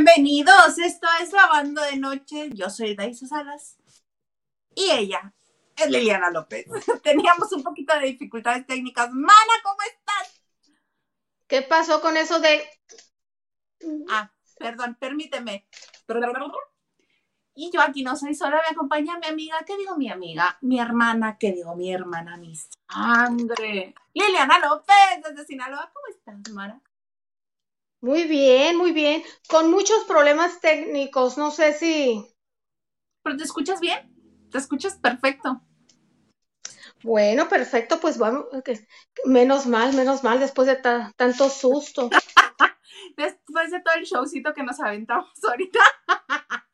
Bienvenidos, esto es Lavando de Noche. Yo soy Daisa Salas y ella es Liliana López. Teníamos un poquito de dificultades técnicas. Mana, ¿cómo estás? ¿Qué pasó con eso de... Ah, perdón, permíteme. Y yo aquí no soy sola, me acompaña mi amiga, ¿qué digo mi amiga? Mi hermana, ¿qué digo mi hermana? Mi sangre. Liliana López, desde Sinaloa, ¿cómo estás, Mara? Muy bien, muy bien. Con muchos problemas técnicos, no sé si... ¿Pero te escuchas bien? ¿Te escuchas perfecto? Bueno, perfecto, pues vamos, menos mal, menos mal, después de tanto susto. después de todo el showcito que nos aventamos ahorita.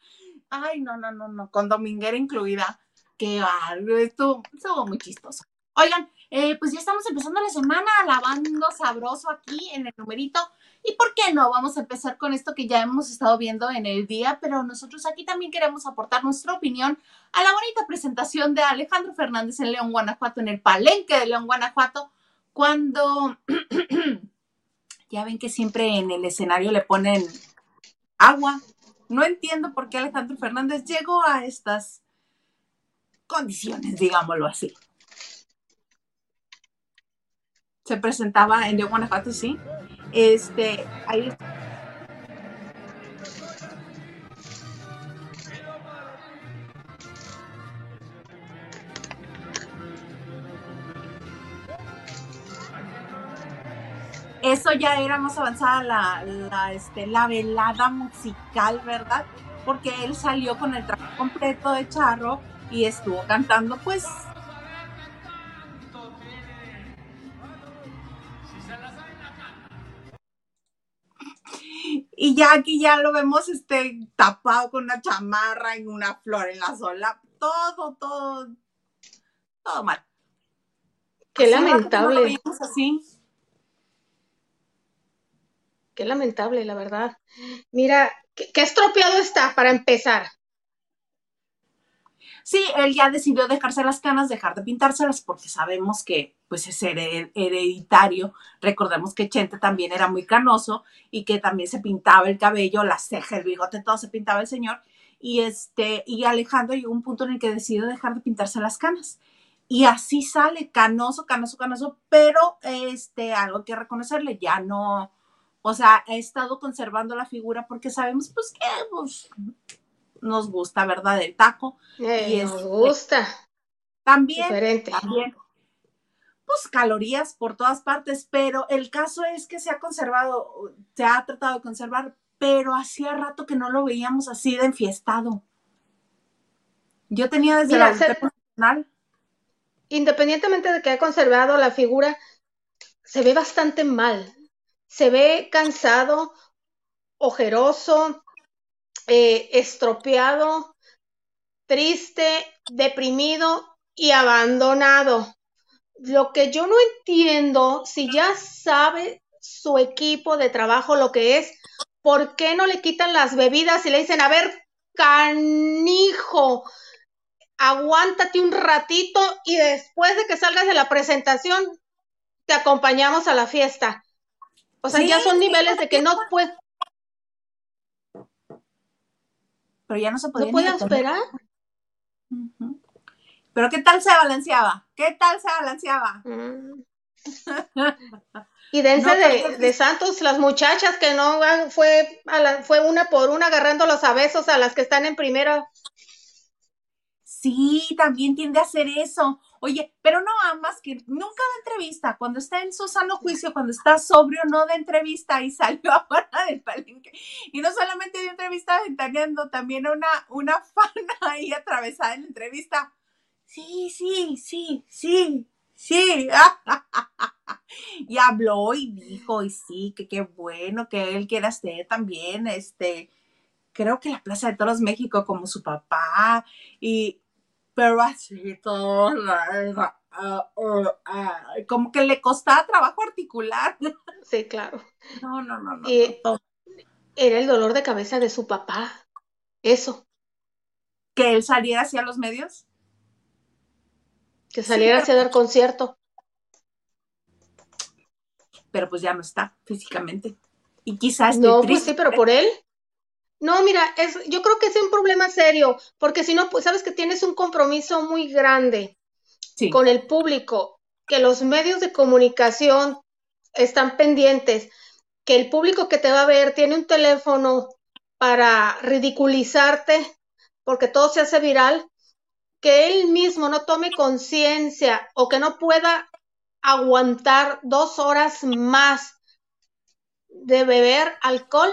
Ay, no, no, no, no, con Dominguera incluida. Qué barrio, estuvo, estuvo muy chistoso. Oigan, eh, pues ya estamos empezando la semana lavando sabroso aquí en el numerito. ¿Y por qué no? Vamos a empezar con esto que ya hemos estado viendo en el día, pero nosotros aquí también queremos aportar nuestra opinión a la bonita presentación de Alejandro Fernández en León, Guanajuato, en el palenque de León, Guanajuato, cuando ya ven que siempre en el escenario le ponen agua. No entiendo por qué Alejandro Fernández llegó a estas condiciones, digámoslo así. Se presentaba en León, Guanajuato, sí este, ahí eso ya era más avanzada la, la, este, la velada musical, ¿verdad? Porque él salió con el traje completo de charro y estuvo cantando pues Y ya aquí ya lo vemos este, tapado con una chamarra y una flor en la sola. Todo, todo, todo mal. Qué lamentable. así. Qué lamentable, la verdad. Mira, qué estropeado está para empezar. Sí, él ya decidió dejarse las canas, dejar de pintárselas porque sabemos que pues es hereditario. Recordemos que Chente también era muy canoso y que también se pintaba el cabello, la ceja, el bigote, todo se pintaba el señor. Y este, y Alejandro llegó a un punto en el que decidió dejar de pintarse las canas. Y así sale canoso, canoso, canoso, pero este, algo que reconocerle, ya no, o sea, ha estado conservando la figura porque sabemos pues que pues, nos gusta, ¿verdad? El taco. y nos este, gusta. También, también, pues calorías por todas partes, pero el caso es que se ha conservado, se ha tratado de conservar, pero hacía rato que no lo veíamos así de enfiestado. Yo tenía desde la personal. Independientemente de que ha conservado la figura, se ve bastante mal. Se ve cansado, ojeroso, eh, estropeado, triste, deprimido y abandonado. Lo que yo no entiendo, si ya sabe su equipo de trabajo lo que es, ¿por qué no le quitan las bebidas y le dicen, a ver, canijo, aguántate un ratito y después de que salgas de la presentación, te acompañamos a la fiesta? O sea, ya son niveles de que no puede, pero ya no se podía. ¿No puede esperar? Pero ¿qué tal se balanceaba? ¿Qué tal se balanceaba? Mm. y dense de, Santos, las muchachas que no fue, fue una por una agarrando los abesos a las que están en primero. Sí, también tiende a hacer eso. Oye, pero no más que nunca de entrevista. Cuando está en su sano juicio, cuando está sobrio, no de entrevista y salió afuera del palenque. Y no solamente de entrevista ventaneando, también una, una fan ahí atravesada en la entrevista. Sí, sí, sí, sí, sí. y habló y dijo, y sí, que qué bueno que él quiera ser también, este, creo que la Plaza de Toros México como su papá. Y, pero así todo, como que le costaba trabajo articular. Sí, claro. No, no, no, no. era el dolor de cabeza de su papá, eso. Que él saliera hacia los medios. Que saliera hacia dar concierto. Pero pues ya no está físicamente. Y quizás no, pues sí, pero por él. No, mira, es, yo creo que es un problema serio, porque si no, pues sabes que tienes un compromiso muy grande Sí. con el público, que los medios de comunicación están pendientes, que el público que te va a ver tiene un teléfono para ridiculizarte, porque todo se hace viral, que él mismo no tome conciencia o que no pueda aguantar dos horas más de beber alcohol,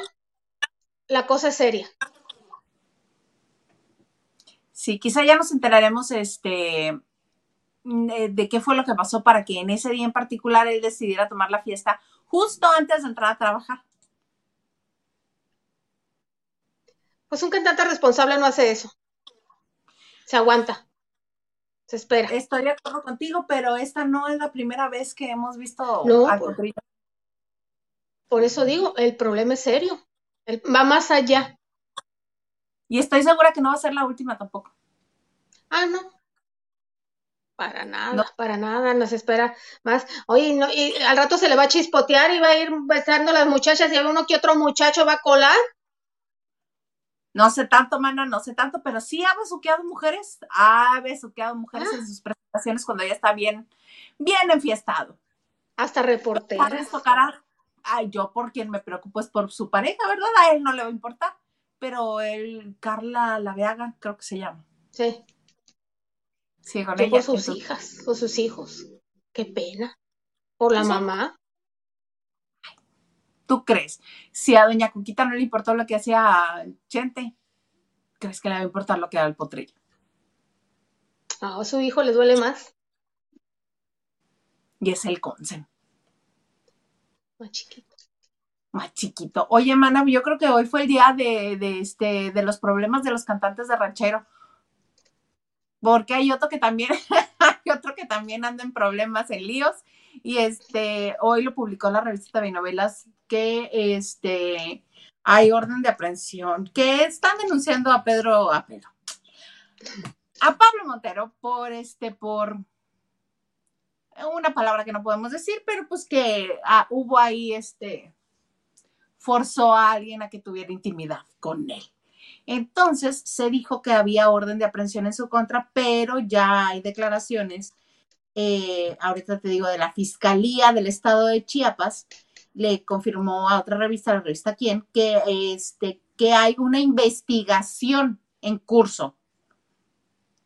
la cosa es seria. Sí, quizá ya nos enteraremos este de, de qué fue lo que pasó para que en ese día en particular él decidiera tomar la fiesta justo antes de entrar a trabajar. Pues un cantante responsable no hace eso. Se aguanta. Se espera. Estoy de acuerdo contigo, pero esta no es la primera vez que hemos visto No, al potrillo. Por eso digo, el problema es serio. Va más allá. Y estoy segura que no va a ser la última tampoco. Ah, no. Para nada, No. para nada, nos espera más. Oye, no, y al rato se le va a chispotear y va a ir besando a las muchachas y a uno que otro muchacho va a colar. No sé tanto, mana, no sé tanto, pero sí ha besuqueado mujeres, ha besuqueado mujeres Ah. en sus presentaciones cuando ya está bien, bien enfiestado. Hasta reporteras. tocará. Ay, yo por quien me preocupo es por su pareja, ¿verdad? A él no le va a importar. Pero el Carla Laveaga, creo que se llama. Sí, Sí, con yo ella. por sus hijas, por sus hijos. Qué pena. Por la mamá. ¿Tú crees? Si a Doña Cuquita no le importó lo que hacía Chente, ¿crees que le va a importar lo que da el potrillo? Ah, a su hijo le duele más. Y es el Consen, Más chiquito. más chiquito. Oye, mana, yo creo que hoy fue el día de, este, de los problemas de los cantantes de ranchero. Porque hay otro que también, hay otro que también anda en problemas, en líos. Y este, hoy lo publicó la revista de novelas que este hay orden de aprehensión, que están denunciando a Pedro, a Pedro, a Pablo Montero por este, por una palabra que no podemos decir, pero pues que ah, hubo ahí este, forzó a alguien a que tuviera intimidad con él. Entonces se dijo que había orden de aprehensión en su contra, pero ya hay declaraciones, eh, ahorita te digo, de la Fiscalía del Estado de Chiapas, le confirmó a otra revista, la revista Quién, que, este, que hay una investigación en curso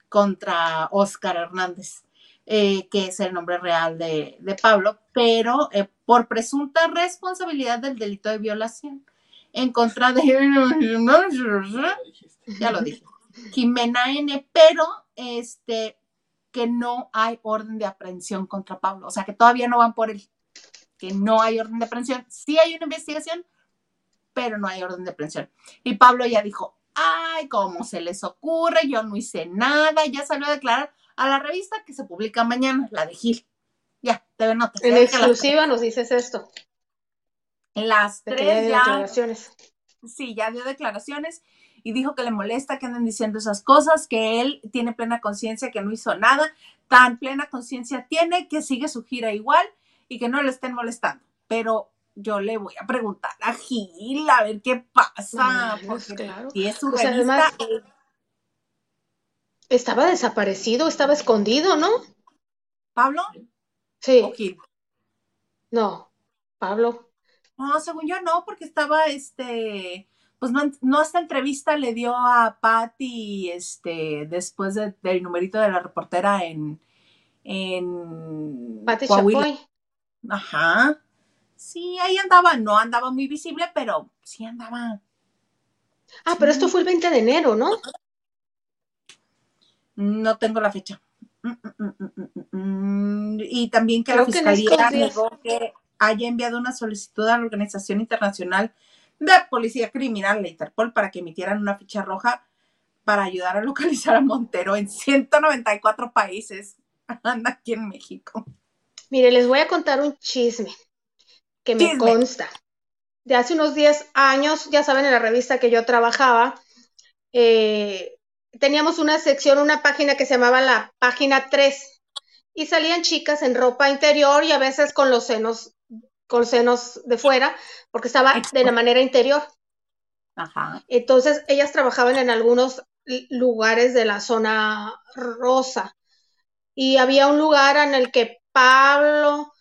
contra Oscar Hernández, eh, que es el nombre real de, de Pablo, pero eh, por presunta responsabilidad del delito de violación en contra de, ya lo dije, Jimena N, pero este, que no hay orden de aprehensión contra Pablo, o sea que todavía no van por él, que no hay orden de aprehensión, sí hay una investigación, pero no hay orden de aprehensión. Y Pablo ya dijo, ay, ¿cómo se les ocurre? Yo no hice nada, ya salió a declarar a la revista que se publica mañana, la de Gil. Ya, te notas. En exclusiva nos dices esto. Las De tres ya, declaraciones. sí, ya dio declaraciones y dijo que le molesta que anden diciendo esas cosas, que él tiene plena conciencia que no hizo nada, tan plena conciencia tiene que sigue su gira igual y que no le estén molestando. Pero yo le voy a preguntar a Gil a ver qué pasa, No, pues, porque claro. si es su Pues, revista, además- Estaba desaparecido, estaba escondido, ¿no? Pablo Sí. o Gil. No, Pablo. No, según yo no, porque estaba este, pues no, no esta entrevista le dio a Patty este, después de- del numerito de la reportera en, en Coahuila. Chapoy. Ajá. Sí, ahí andaba, no andaba muy visible, pero sí andaba. Ah, pero esto fue el 20 de enero, ¿no? No tengo la fecha. Mm, mm, mm. Y también que Creo la fiscalía negó que haya enviado una solicitud a la Organización Internacional de Policía Criminal, la Interpol, para que emitieran una ficha roja para ayudar a localizar a Montero en 194 países. Anda aquí en México. Mire, les voy a contar un chisme que me consta. De hace unos 10 años, ya saben, en la revista que yo trabajaba, eh, teníamos una sección, una página que se llamaba la página 3 y salían chicas en ropa interior y a veces con los senos, con senos de fuera, porque estaba de la manera interior. Ajá. Entonces, ellas trabajaban en algunos lugares de la zona rosa. Y había un lugar en el que Pablo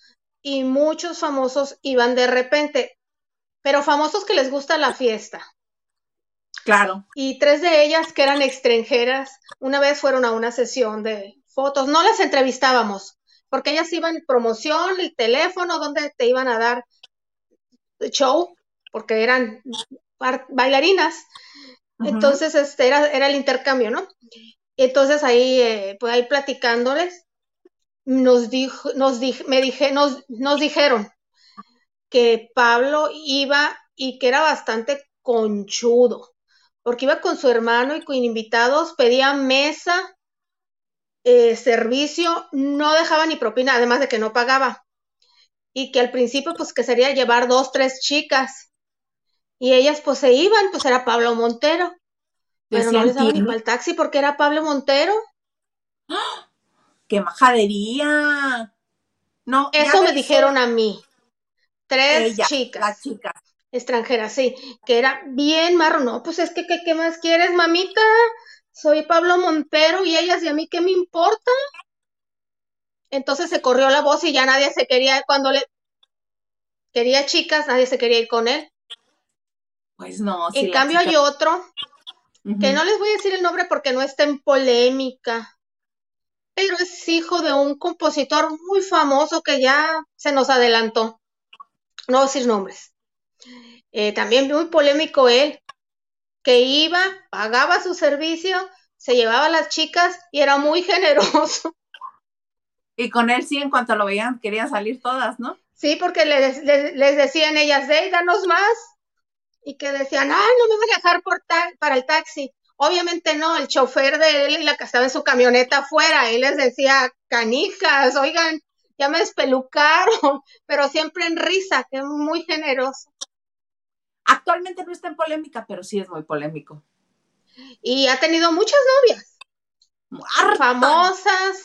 y muchos famosos iban de repente, pero famosos que les gusta la fiesta. Claro. Y tres de ellas que eran extranjeras, una vez fueron a una sesión de fotos. No las entrevistábamos, porque ellas iban promoción, el teléfono, donde te iban a dar show, porque eran bailarinas. Entonces, este era, era el intercambio, ¿no? Entonces ahí, eh, pues ahí platicándoles, nos dijo, nos me dije, nos, nos dijeron que Pablo iba y que era bastante conchudo, porque iba con su hermano y con invitados, pedía mesa, eh, servicio, no dejaba ni propina, además de que no pagaba. Y que al principio, pues que sería llevar dos, tres chicas. Y ellas, pues se iban, pues era Pablo Montero. Pero no les daba ni para el taxi porque era Pablo Montero. ¡Qué majadería! No, eso me dijeron a mí. Tres chicas. chicas. Extranjeras, sí. Que era bien marro. No, pues es que, ¿qué, más quieres, mamita? Soy Pablo Montero y ellas y a mí, ¿qué me importa? Entonces se corrió la voz y ya nadie se quería, cuando le quería chicas, nadie se quería ir con él. Pues no. En cambio hay otro que no les voy a decir el nombre porque no está en polémica, pero es hijo de un compositor muy famoso que ya se nos adelantó. No voy a decir nombres. Eh, también muy polémico él, que iba, pagaba su servicio, se llevaba a las chicas y era muy generoso. Y con él sí, en cuanto lo veían, querían salir todas, ¿no? Sí, porque les, les, decían ellas, de danos más y que decían, ay, no me voy a dejar por para el taxi. Obviamente no, el chofer de él y la que estaba en su camioneta afuera, él les decía, canijas, oigan, ya me despelucaron, pero siempre en risa, que es muy generoso. Actualmente no está en polémica, pero sí es muy polémico. Y ha tenido muchas novias. Famosas.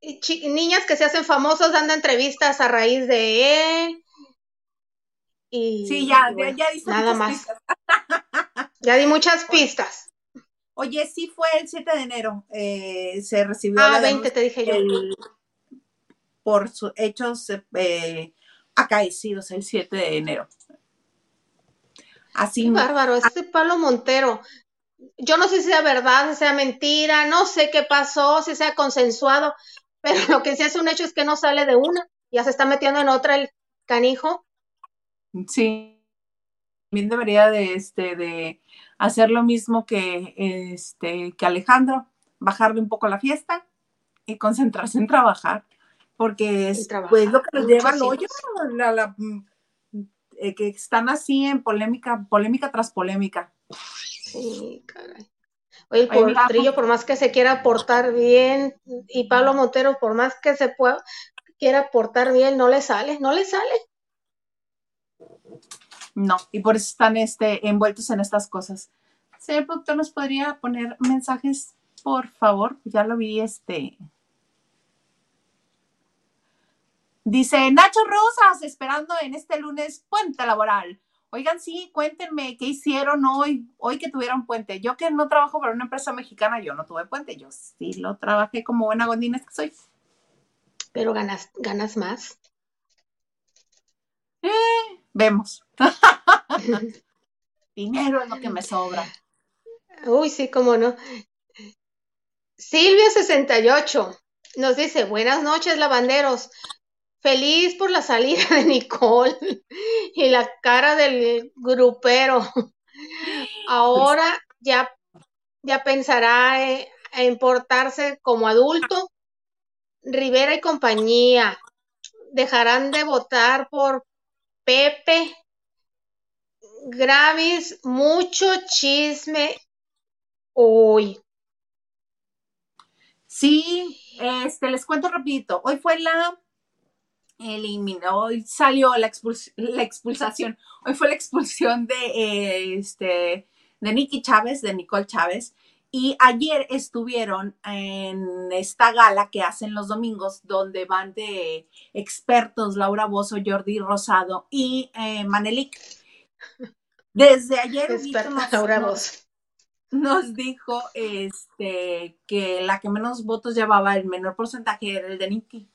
Y niñas que se hacen famosas dando entrevistas a raíz de él sí, ya, ya, di nada más. ya di muchas pistas. Oye, sí fue el 7 de enero, eh, se recibió ah, la 20 te dije yo. por sus hechos eh, acaecidos el 7 de enero. Así. Qué bárbaro, este Pablo Montero. Yo no sé si sea verdad, si sea mentira, no sé qué pasó, si sea consensuado, pero lo que sí es un hecho es que no sale de una, ya se está metiendo en otra el canijo Sí, también debería de, este, de hacer lo mismo que, este, que Alejandro, bajarle un poco la fiesta y concentrarse en trabajar, porque es pues, lo que nos lleva al hoyo, mm, eh, que están así en polémica, polémica tras polémica. Sí, caray. Oye, el Trillo, por más que se quiera portar bien, y Pablo Montero, por más que se pueda, quiera portar bien, no le sale, no le sale. No, y por eso están este, envueltos en estas cosas. Señor productor, ¿nos podría poner mensajes, por favor? Ya lo vi, este. Dice Nacho Rosas, esperando en este lunes puente laboral. Oigan, sí, cuéntenme qué hicieron hoy, hoy que tuvieron puente. Yo que no trabajo para una empresa mexicana, yo no tuve puente, yo sí lo trabajé como buena gondina que soy. Pero ganas, ganas más. Eh, vemos. Dinero es lo que me sobra. Uy, sí, cómo no. Silvia68 nos dice, buenas noches, lavanderos. Feliz por la salida de Nicole y la cara del grupero. Ahora ya, ya pensará en, en portarse como adulto. Rivera y compañía dejarán de votar por Pepe Gravis, mucho chisme hoy. Sí, este, les cuento rapidito. Hoy fue la eliminó, hoy salió la, la expulsación, hoy fue la expulsión de este de Nikki Chávez, de Nicole Chávez, y ayer estuvieron en esta gala que hacen los domingos, donde van de expertos Laura Bozo, Jordi Rosado y eh, Manelik. Desde ayer Experta nos, Laura Bozo. nos dijo este que la que menos votos llevaba el menor porcentaje era el de Nikki.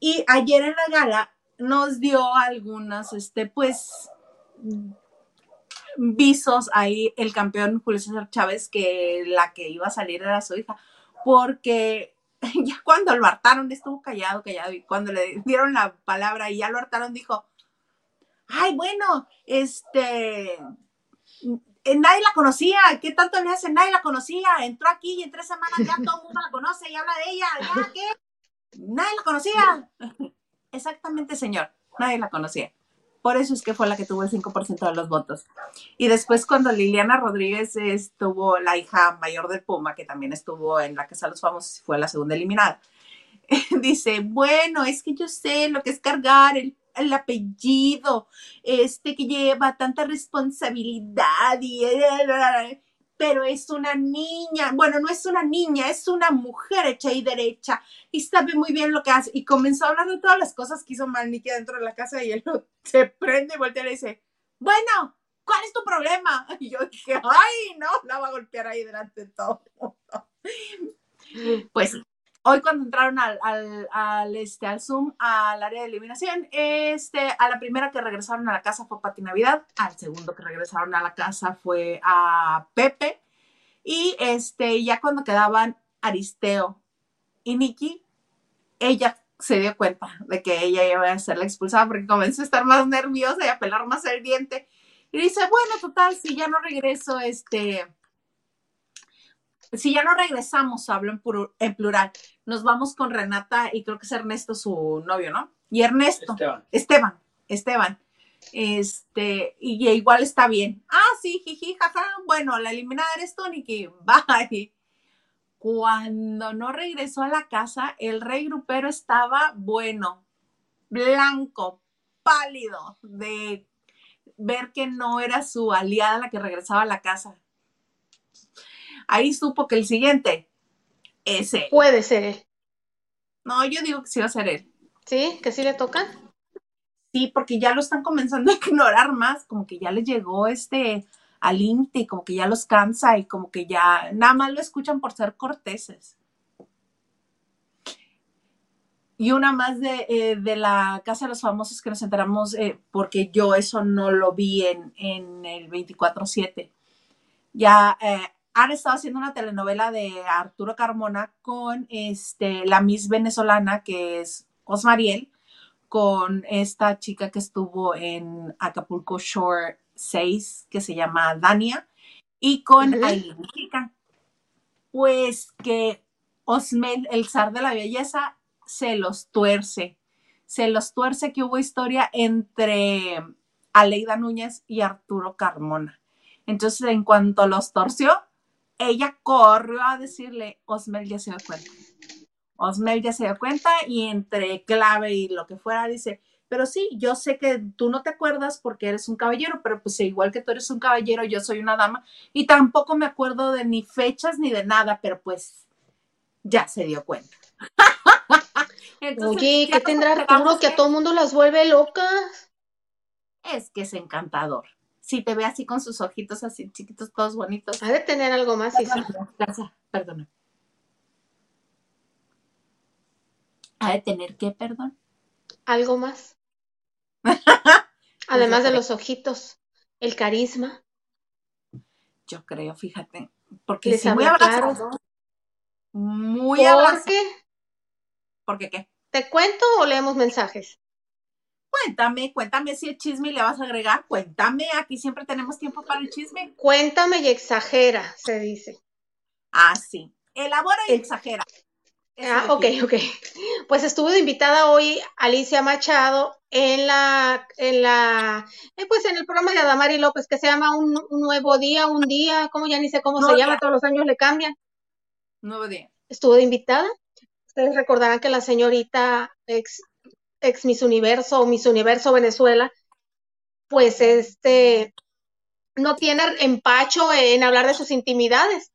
Y ayer en la gala nos dio algunas, este, pues, visos ahí el campeón Julio César Chávez que la que iba a salir era su hija, porque ya cuando lo hartaron estuvo callado, callado, y cuando le dieron la palabra y ya lo hartaron dijo, ay, bueno, este, eh, nadie la conocía, ¿qué tanto le hace? Nadie la conocía, entró aquí y en tres semanas ya todo el mundo la conoce y habla de ella, ¿ya qué? Nadie la conocía. Exactamente, señor, nadie la conocía. Por eso es que fue la que tuvo el 5% de los votos. Y después cuando Liliana Rodríguez estuvo, la hija mayor del Puma, que también estuvo en la Casa de los Famosos fue la segunda eliminada, dice, bueno, es que yo sé lo que es cargar el, el apellido, este que lleva tanta responsabilidad y... Pero es una niña, bueno, no es una niña, es una mujer hecha y derecha y sabe muy bien lo que hace. Y comenzó a hablar de todas las cosas que hizo mal dentro de la casa y él se prende y voltea y le dice, bueno, ¿cuál es tu problema? Y yo dije, ay, no, la va a golpear ahí delante de todo. el mundo". Pues. Hoy cuando entraron al, este, al Zoom, al área de eliminación, este, a la primera que regresaron a la casa fue Pati Navidad, al segundo que regresaron a la casa fue a Pepe, y este, ya cuando quedaban Aristeo y Nikki, ella se dio cuenta de que ella iba a ser la expulsada porque comenzó a estar más nerviosa y a pelar más el diente. Y dice, bueno, total, si ya no regreso, este, si ya no regresamos, hablo en, plural, nos vamos con Renata y creo que es Ernesto su novio, ¿no? Y Ernesto, Esteban. Esteban, Esteban, este, y igual está bien. Ah, sí, jiji, jaja, bueno, la eliminada eres tú, Nikki, bye. Cuando no regresó a la casa, el rey grupero estaba bueno, blanco, pálido, de ver que no era su aliada la que regresaba a la casa. Ahí supo que el siguiente es él. Puede ser él. No, yo digo que sí va a ser él. ¿Sí? ¿Que sí le toca? Sí, porque ya lo están comenzando a ignorar más, como que ya les llegó este al y como que ya los cansa y como que ya nada más lo escuchan por ser corteses. Y una más de, eh, de la Casa de los Famosos que nos enteramos, eh, porque yo eso no lo vi en, en el 24-7. Ya eh, han estado haciendo una telenovela de Arturo Carmona con este, la Miss venezolana que es Osmariel, con esta chica que estuvo en Acapulco Shore 6, que se llama Dania, y con. Aileen Chica. Pues que Osmel, el zar de la belleza, se los tuerce. Se los tuerce que hubo historia entre Aleida Núñez y Arturo Carmona. Entonces, en cuanto los torció, ella corrió a decirle, Osmel ya se dio cuenta. Osmel ya se dio cuenta y entre clave y lo que fuera dice, pero sí, yo sé que tú no te acuerdas porque eres un caballero, pero pues igual que tú eres un caballero, yo soy una dama y tampoco me acuerdo de ni fechas ni de nada, pero pues ya se dio cuenta. Entonces, Oye, ¿qué tendrá Arturo que a todo el mundo las vuelve locas? Es que es encantador. Si te ve así con sus ojitos así chiquitos, todos bonitos. Ha de tener algo más, Isa. Perdona. ¿Ha de tener qué, perdón? Algo más. Además de los ojitos, el carisma. Yo creo, fíjate. Porque Les sí, muy habla claro. abrazado. Muy abrazado. ¿Por qué? ¿Por qué qué? ¿Te cuento o leemos mensajes? Cuéntame, cuéntame si el chisme le vas a agregar. Cuéntame, aquí siempre tenemos tiempo para el chisme. Cuéntame y exagera, se dice. Ah, sí. Elabora y El- exagera. Eso Ah, ok, ok. Pues estuvo de invitada hoy Alicia Machado en la, en la, eh, pues en el programa de Adamari López que se llama Un, Un Nuevo Día, Un Día, como ya ni sé cómo se llama, todos los años le cambian. Nuevo día. Estuvo de invitada. Ustedes recordarán que la señorita ex, ex Miss Universo o Miss Universo Venezuela, pues este, no tiene empacho en hablar de sus intimidades.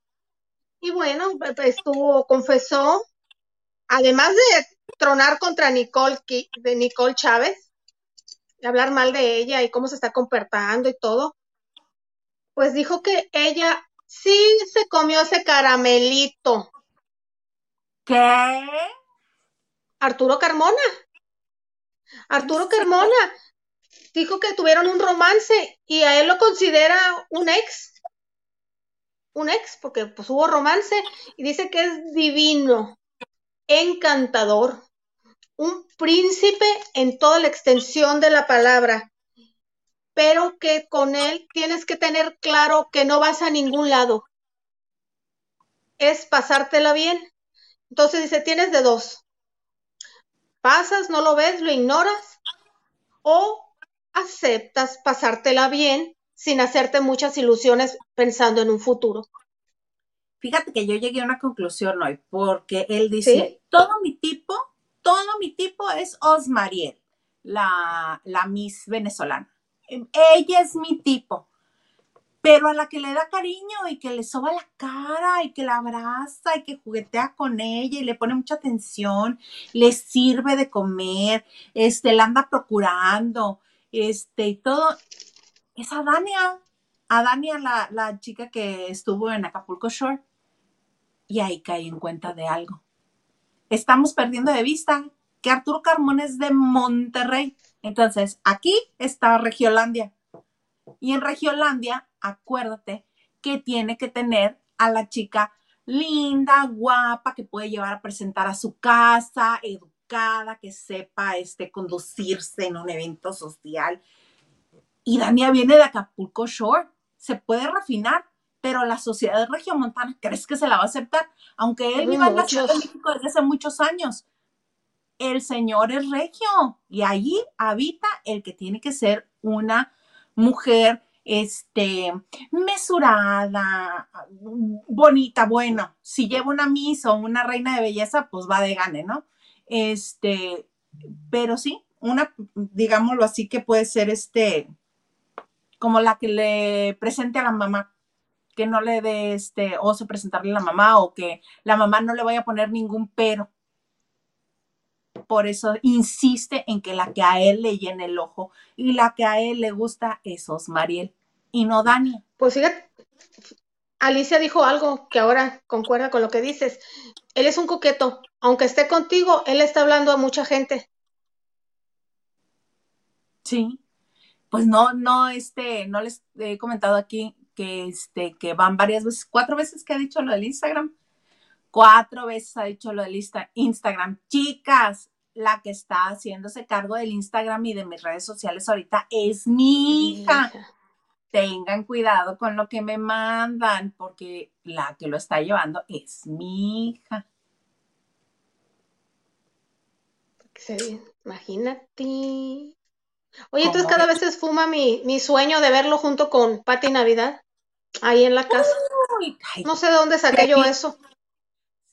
Y bueno, estuvo, confesó, además de tronar contra Nicole, de Nicole Chávez, de hablar mal de ella y cómo se está comportando y todo, Pues dijo que ella sí se comió ese caramelito. ¿Qué? Arturo Carmona. Arturo Carmona dijo que tuvieron un romance y a él lo considera un ex. Un ex, porque pues hubo romance y dice que es divino, encantador, un príncipe en toda la extensión de la palabra, pero que con él tienes que tener claro que no vas a ningún lado. Es pasártela bien. Entonces dice, tienes de dos. Pasas, no lo ves, lo ignoras o aceptas pasártela bien sin hacerte muchas ilusiones pensando en un futuro. Fíjate que yo llegué a una conclusión hoy, porque él dice, todo mi tipo, todo mi tipo es Osmariel, la, la Miss venezolana. Ella es mi tipo, pero a la que le da cariño y que le soba la cara y que la abraza y que juguetea con ella y le pone mucha atención, le sirve de comer, este, la anda procurando, este, y todo, es a Dania, a Dania, la, la chica que estuvo en Acapulco Shore, y ahí caí en cuenta de algo. Estamos perdiendo de vista que Arturo Carmón es de Monterrey. Entonces, aquí está Regiolandia. Y en Regiolandia, acuérdate que tiene que tener a la chica linda, guapa, que puede llevar a presentar a su casa, educada, que sepa este, conducirse en un evento social. Y Dania viene de Acapulco Shore. Se puede refinar, pero la sociedad regiomontana, ¿crees que se la va a aceptar? Aunque él viva en la Ciudad de México desde hace muchos años. El señor es regio y allí habita el que tiene que ser una mujer este, mesurada, bonita, bueno, si lleva una misa o una reina de belleza, pues va de gane, ¿no? Este, pero sí, una, digámoslo así, que puede ser este, como la que le presente a la mamá, que no le dé este oso presentarle a la mamá o que la mamá no le vaya a poner ningún pero. Por eso insiste en que la que a él le llene el ojo y la que a él le gusta es Osmariel y no Dani. Pues fíjate, Alicia dijo algo que ahora concuerda con lo que dices. Él es un coqueto. Aunque esté contigo, él está hablando a mucha gente. Sí. Pues no, no, este, no les he comentado aquí que, este, que van varias veces, cuatro veces que ha dicho lo del Instagram. Cuatro veces ha dicho lo del Instagram. Chicas, la que está haciéndose cargo del Instagram y de mis redes sociales ahorita es mi hija. Tengan cuidado con lo que me mandan, porque la que lo está llevando es mi hija. Imagínate. Oye, entonces cada vez se esfuma mi, mi sueño de verlo junto con Pati Navidad ahí en la casa. no sé de dónde saqué yo eso.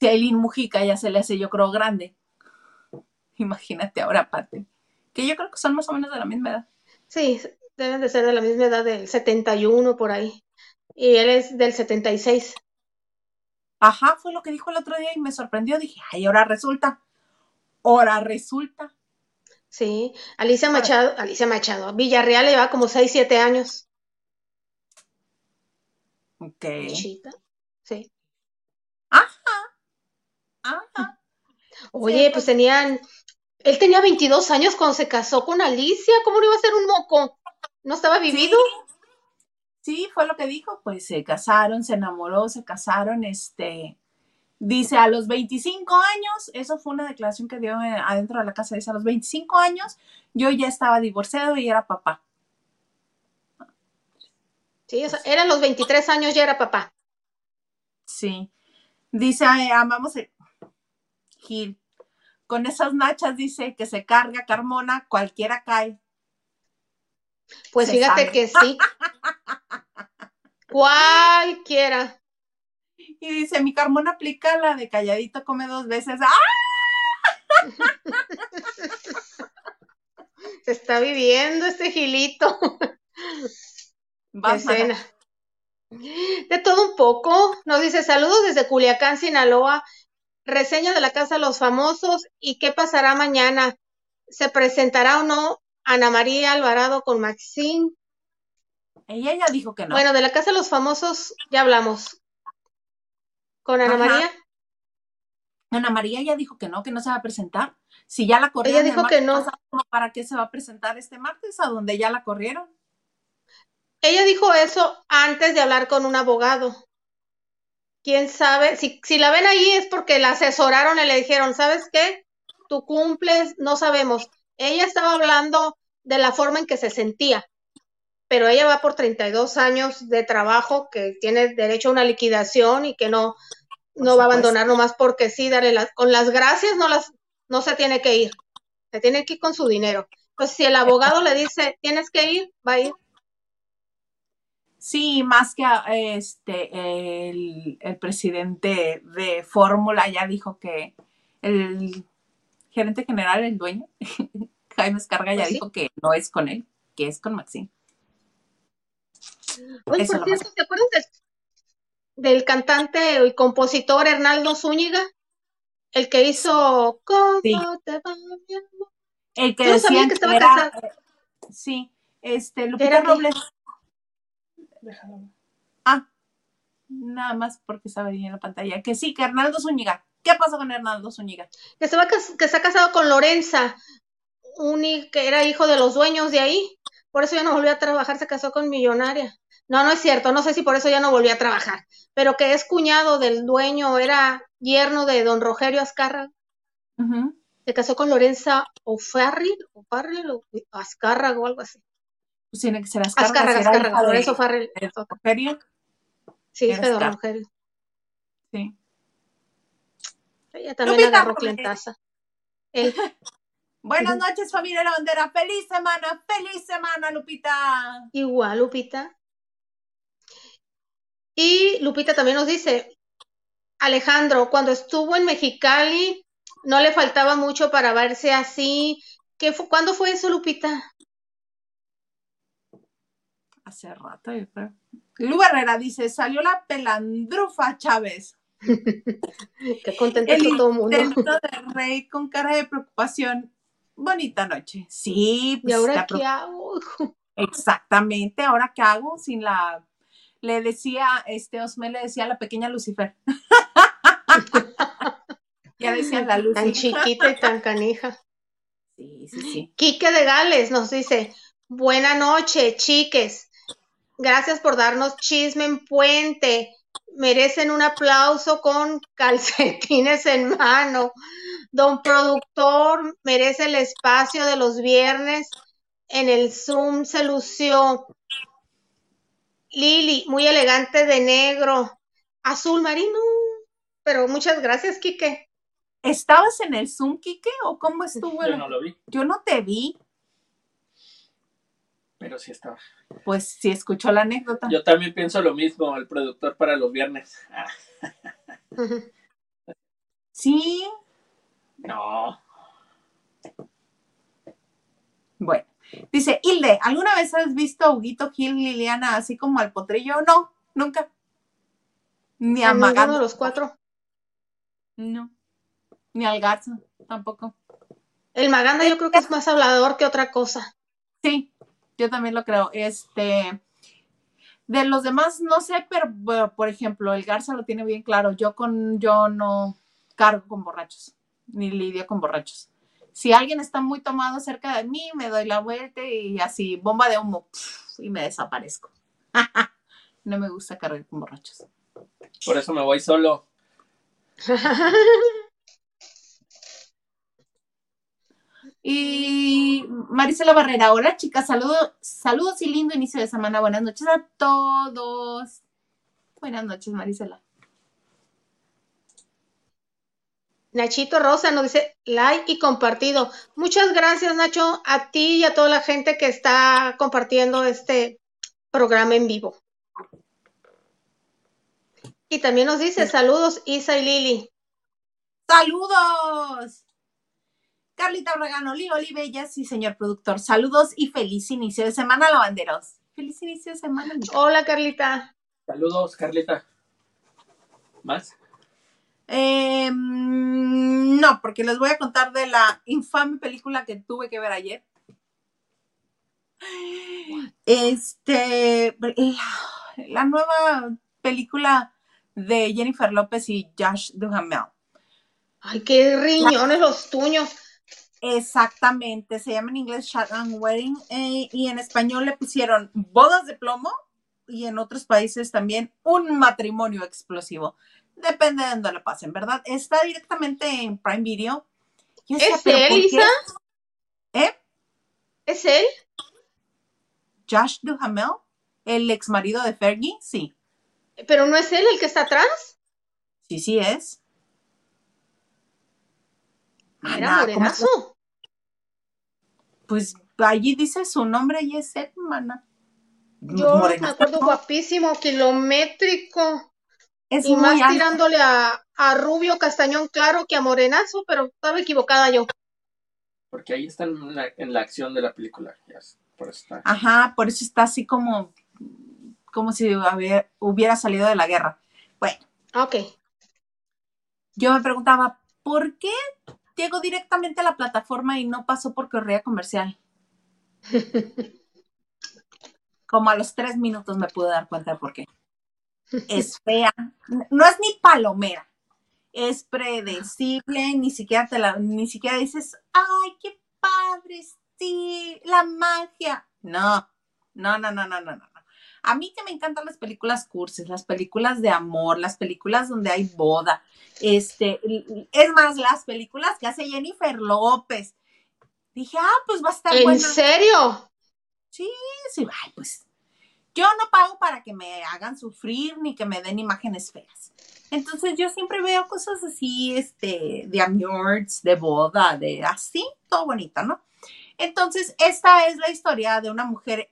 Si a Eileen Mujica ya se le hace, yo creo, grande. Imagínate ahora, Pati. Que yo creo que son más o menos de la misma edad. Sí, deben de ser de la misma edad, del 71 por ahí. Y él es del 76. Ajá, fue lo que dijo el otro día y me sorprendió. Dije, ay, ahora resulta. Ahora resulta. Sí, Alicia Machado, Alicia Machado, Villarreal lleva como 6, 7 años. Ok. Sí. Ajá. Oye, pues tenían, él tenía 22 años cuando se casó con Alicia, ¿cómo no iba a ser un moco? ¿No estaba vivido? Sí. fue lo que dijo, pues se casaron, se enamoró, se casaron, este, dice a los 25 años, eso fue una declaración que dio eh, adentro de la casa, dice a los 25 años yo ya estaba divorciado y era papá. Sí, eran los 23 años, ya era papá. Sí. Dice, amamos Gil. Con esas nachas dice que se carga Carmona, cualquiera cae. Pues fíjate que sí. cualquiera. Y dice, mi Carmona aplica la de calladito, come dos veces. ¡Ah! Se está viviendo este Gilito. De todo un poco, nos dice saludos desde Culiacán, Sinaloa, reseña de la Casa de los Famosos y qué pasará mañana. ¿Se presentará o no Ana María Alvarado con Maxine? Ella ya dijo que no. Bueno, de la Casa de los Famosos ya hablamos. ¿Con Ana Ajá. María? Ana María ya dijo que no, que no se va a presentar. Si ya la corrieron. Ella el dijo que no. pasado, ¿Para qué se va a presentar este martes? A donde ya la corrieron. Ella dijo eso antes de hablar con un abogado. ¿Quién sabe? Si, si la ven ahí es porque la asesoraron y le dijeron, ¿sabes qué? Tú cumples, no sabemos. Ella estaba hablando de la forma en que se sentía, pero ella va por 32 años de trabajo, que tiene derecho a una liquidación y que no, no va a abandonar nomás porque sí, darle las, con las gracias no las, no se tiene que ir, se tiene que ir con su dinero. Entonces, si el abogado le dice, tienes que ir, va a ir. Sí, más que este el, el presidente de Fórmula ya dijo que el gerente general, el dueño, Jaime Escarga, ya Pues sí. dijo que no es con él, que es con Maxine. Oye, por cierto, ¿te acuerdas del, del cantante y compositor Hernaldo Zúñiga? El que hizo ¿Cómo Sí. te va, mi amor? El que no decían que estaba era, casado. eh, sí, este, Lupita Era Ah, nada más porque estaba ahí en la pantalla. Que sí, que Hernaldo Zúñiga. ¿Qué pasó con Hernaldo Zúñiga? Que se, va, que está casado con Lorenza, un, que era hijo de los dueños de ahí. Por eso ya no volvió a trabajar, se casó con Millonaria. No, no es cierto, no sé si por eso ya no volvió a trabajar, pero que es cuñado del dueño, era yerno de don Rogerio Azcárraga. Ujú. Se casó con Lorenza O'Farrill, O'Farrill o Azcárraga o algo así. Pues tiene que ser Azcárraga. Azcárraga, Azcárraga, hija de- Lorenzo O'Farrill. de Rogelio. Sí, don Azcárraga. Rogelio. Sí. Ella también Lupita agarró clientaza. Él, Buenas noches, familia de la bandera. Feliz semana, feliz semana, Lupita. igual, Lupita. Y Lupita también nos dice, Alejandro, cuando estuvo en Mexicali, no le faltaba mucho para verse así. ¿Qué fu- ¿Cuándo fue eso, Lupita? Hace rato, yo creo. Lu Herrera dice, salió la pelandrufa Chávez. Qué contento El todo el mundo. intento de rey con cara de preocupación. Bonita noche. Sí, ¿Y pues ahora la qué hago? Exactamente. ¿Ahora qué hago? Sin la... Le decía, este Osme le decía a la pequeña Lucifer. ya decían la luz. Tan chiquita y tan canija. Sí, sí, sí. Quique de Gales nos dice, buena noche, chiques. Gracias por darnos chisme en puente. Merecen un aplauso con calcetines en mano. Don productor merece el espacio de los viernes. En el Zoom se lució. Lili, muy elegante de negro. Azul marino. Pero muchas gracias, Quique. ¿Estabas en el Zoom, Kike? ¿O cómo estuvo? Yo el- no lo vi, Yo no te vi. pero sí estaba. Pues sí escuchó la anécdota. Yo también pienso lo mismo, el productor para los viernes. Sí. no, Bueno. Dice, Hilde, ¿alguna vez has visto a Huguito Gil, Liliana, así como al potrillo? No, nunca. Ni a A ninguno de Magando. los cuatro. No. Ni al Garza, tampoco. El Maganda yo creo que es más hablador que otra cosa. Sí, yo también lo creo. Este, de los demás no sé, pero bueno, por ejemplo, el Garza lo tiene bien claro. Yo con, yo no cargo con borrachos, ni lidio con borrachos. Si alguien está muy tomado cerca de mí, me doy la vuelta y así, bomba de humo, pf, y me desaparezco. no me gusta cargar con borrachos. por eso me voy solo. Y Marisela Barrera, hola chicas, saludos, saludos y lindo inicio de semana. Buenas noches a todos. Buenas noches, Marisela. Nachito Rosa nos dice like y compartido. Muchas gracias, Nacho, a ti y a toda la gente que está compartiendo este programa en vivo. Y también nos dice saludos, Isa y Lili. ¡Saludos! Carlita Bregano, Lili Olivella, sí, señor productor. Saludos y feliz inicio de semana, lavanderos. Feliz inicio de semana. amiga. Hola, Carlita. Saludos, Carlita. ¿Más? Eh, mm, no, porque les voy a contar de la infame película que tuve que ver ayer. Este, la, la nueva película de Jennifer López y Josh Duhamel. Ay, qué riñones los tuños. Exactamente, se llama en inglés Shotgun Wedding eh, y en español le pusieron bodas de plomo y en otros países también un matrimonio explosivo. Depende de dónde lo pasen, ¿verdad? Está directamente en Prime Video. Yo decía, ¿Es ¿pero él? Isa? ¿Eh? ¿Es él? Josh Duhamel, el ex marido de Fergie, sí. ¿Pero no es él el que está atrás? Sí, sí es. Era Mana, ¿cómo morenazo. Pues allí dice su nombre y es él, mana. Yo me acuerdo guapísimo, kilométrico. Es Y más alto. tirándole a, a rubio castañón claro que a morenazo, pero estaba equivocada yo. Porque ahí está en la, en la acción de la película. ya es- por eso está. Ajá, por eso está así como, como si hubiera, hubiera salido de la guerra. Bueno, Ok. yo me preguntaba, ¿por qué llegó directamente a la plataforma y no pasó por correa comercial? Como a los tres minutos me pude dar cuenta de por qué. Es fea, no es ni palomera, es predecible, ni siquiera te la, ni siquiera dices, ay, qué padre, sí, la magia. No, no, no, no, no, no, no. A mí que me encantan las películas cursis, las películas de amor, las películas donde hay boda. Este, es más, las películas que hace Jennifer López. Dije, ah, pues va a estar ¿En buena. serio? Sí, sí, ay, pues yo no pago para que me hagan sufrir ni que me den imágenes feas. Entonces yo siempre veo cosas así, este, de awards, de boda, de así, todo bonito, ¿no? Entonces, esta es la historia de una mujer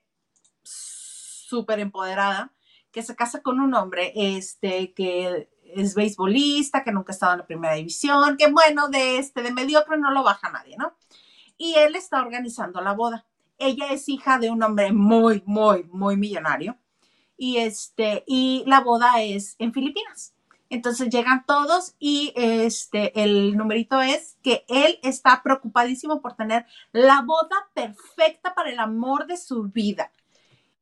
súper empoderada que se casa con un hombre, este, que es beisbolista, que nunca ha estado en la primera división, que bueno, de este, de mediocre no lo baja nadie, ¿no? Y él está organizando la boda ella es hija de un hombre muy, muy, muy millonario. Y este, y la boda es en Filipinas. Entonces llegan todos y este, el numerito es que él está preocupadísimo por tener la boda perfecta para el amor de su vida.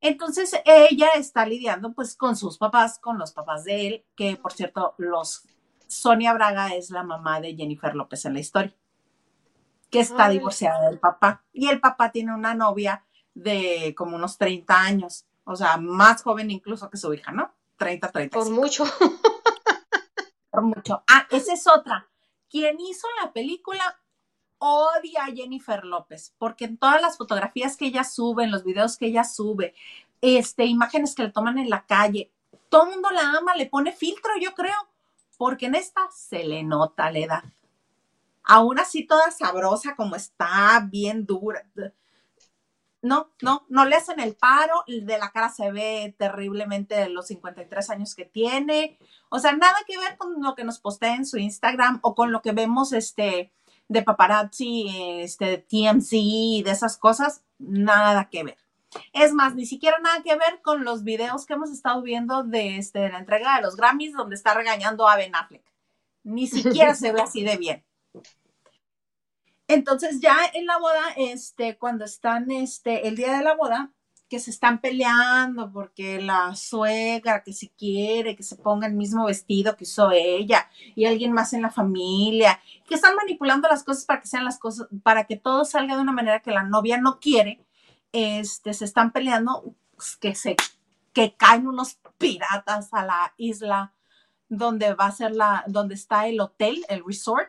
Entonces ella está lidiando pues con sus papás, con los papás de él, que por cierto, los Sonia Braga es la mamá de Jennifer López en la historia que está Ay. divorciada del papá. Y el papá tiene una novia de como unos 30 años, o sea, más joven incluso que su hija, ¿no? 30, 30. Por mucho. Por mucho. Ah, esa es otra. Quien hizo la película odia a Jennifer López, porque en todas las fotografías que ella sube, en los videos que ella sube, este, imágenes que le toman en la calle, todo el mundo la ama, le pone filtro, yo creo, porque en esta se le nota la edad. Aún así, toda sabrosa como está, bien dura. No, no, no le hacen el paro, de la cara se ve terriblemente los 53 años que tiene. O sea, nada que ver con lo que nos postea en su Instagram o con lo que vemos este de paparazzi, este y de esas cosas, nada que ver. Es más, ni siquiera nada que ver con los videos que hemos estado viendo de, este, de la entrega de los Grammys donde está regañando a Ben Affleck. Ni siquiera se ve así de bien. Entonces ya en la boda, este, cuando están, este, el día de la boda, que se están peleando porque la suegra, que si quiere que se ponga el mismo vestido que usó ella y alguien más en la familia, que están manipulando las cosas para que sean las cosas, para que todo salga de una manera que la novia no quiere, este, se están peleando, pues, que se, que caen unos piratas a la isla donde va a ser la, donde está el hotel, el resort,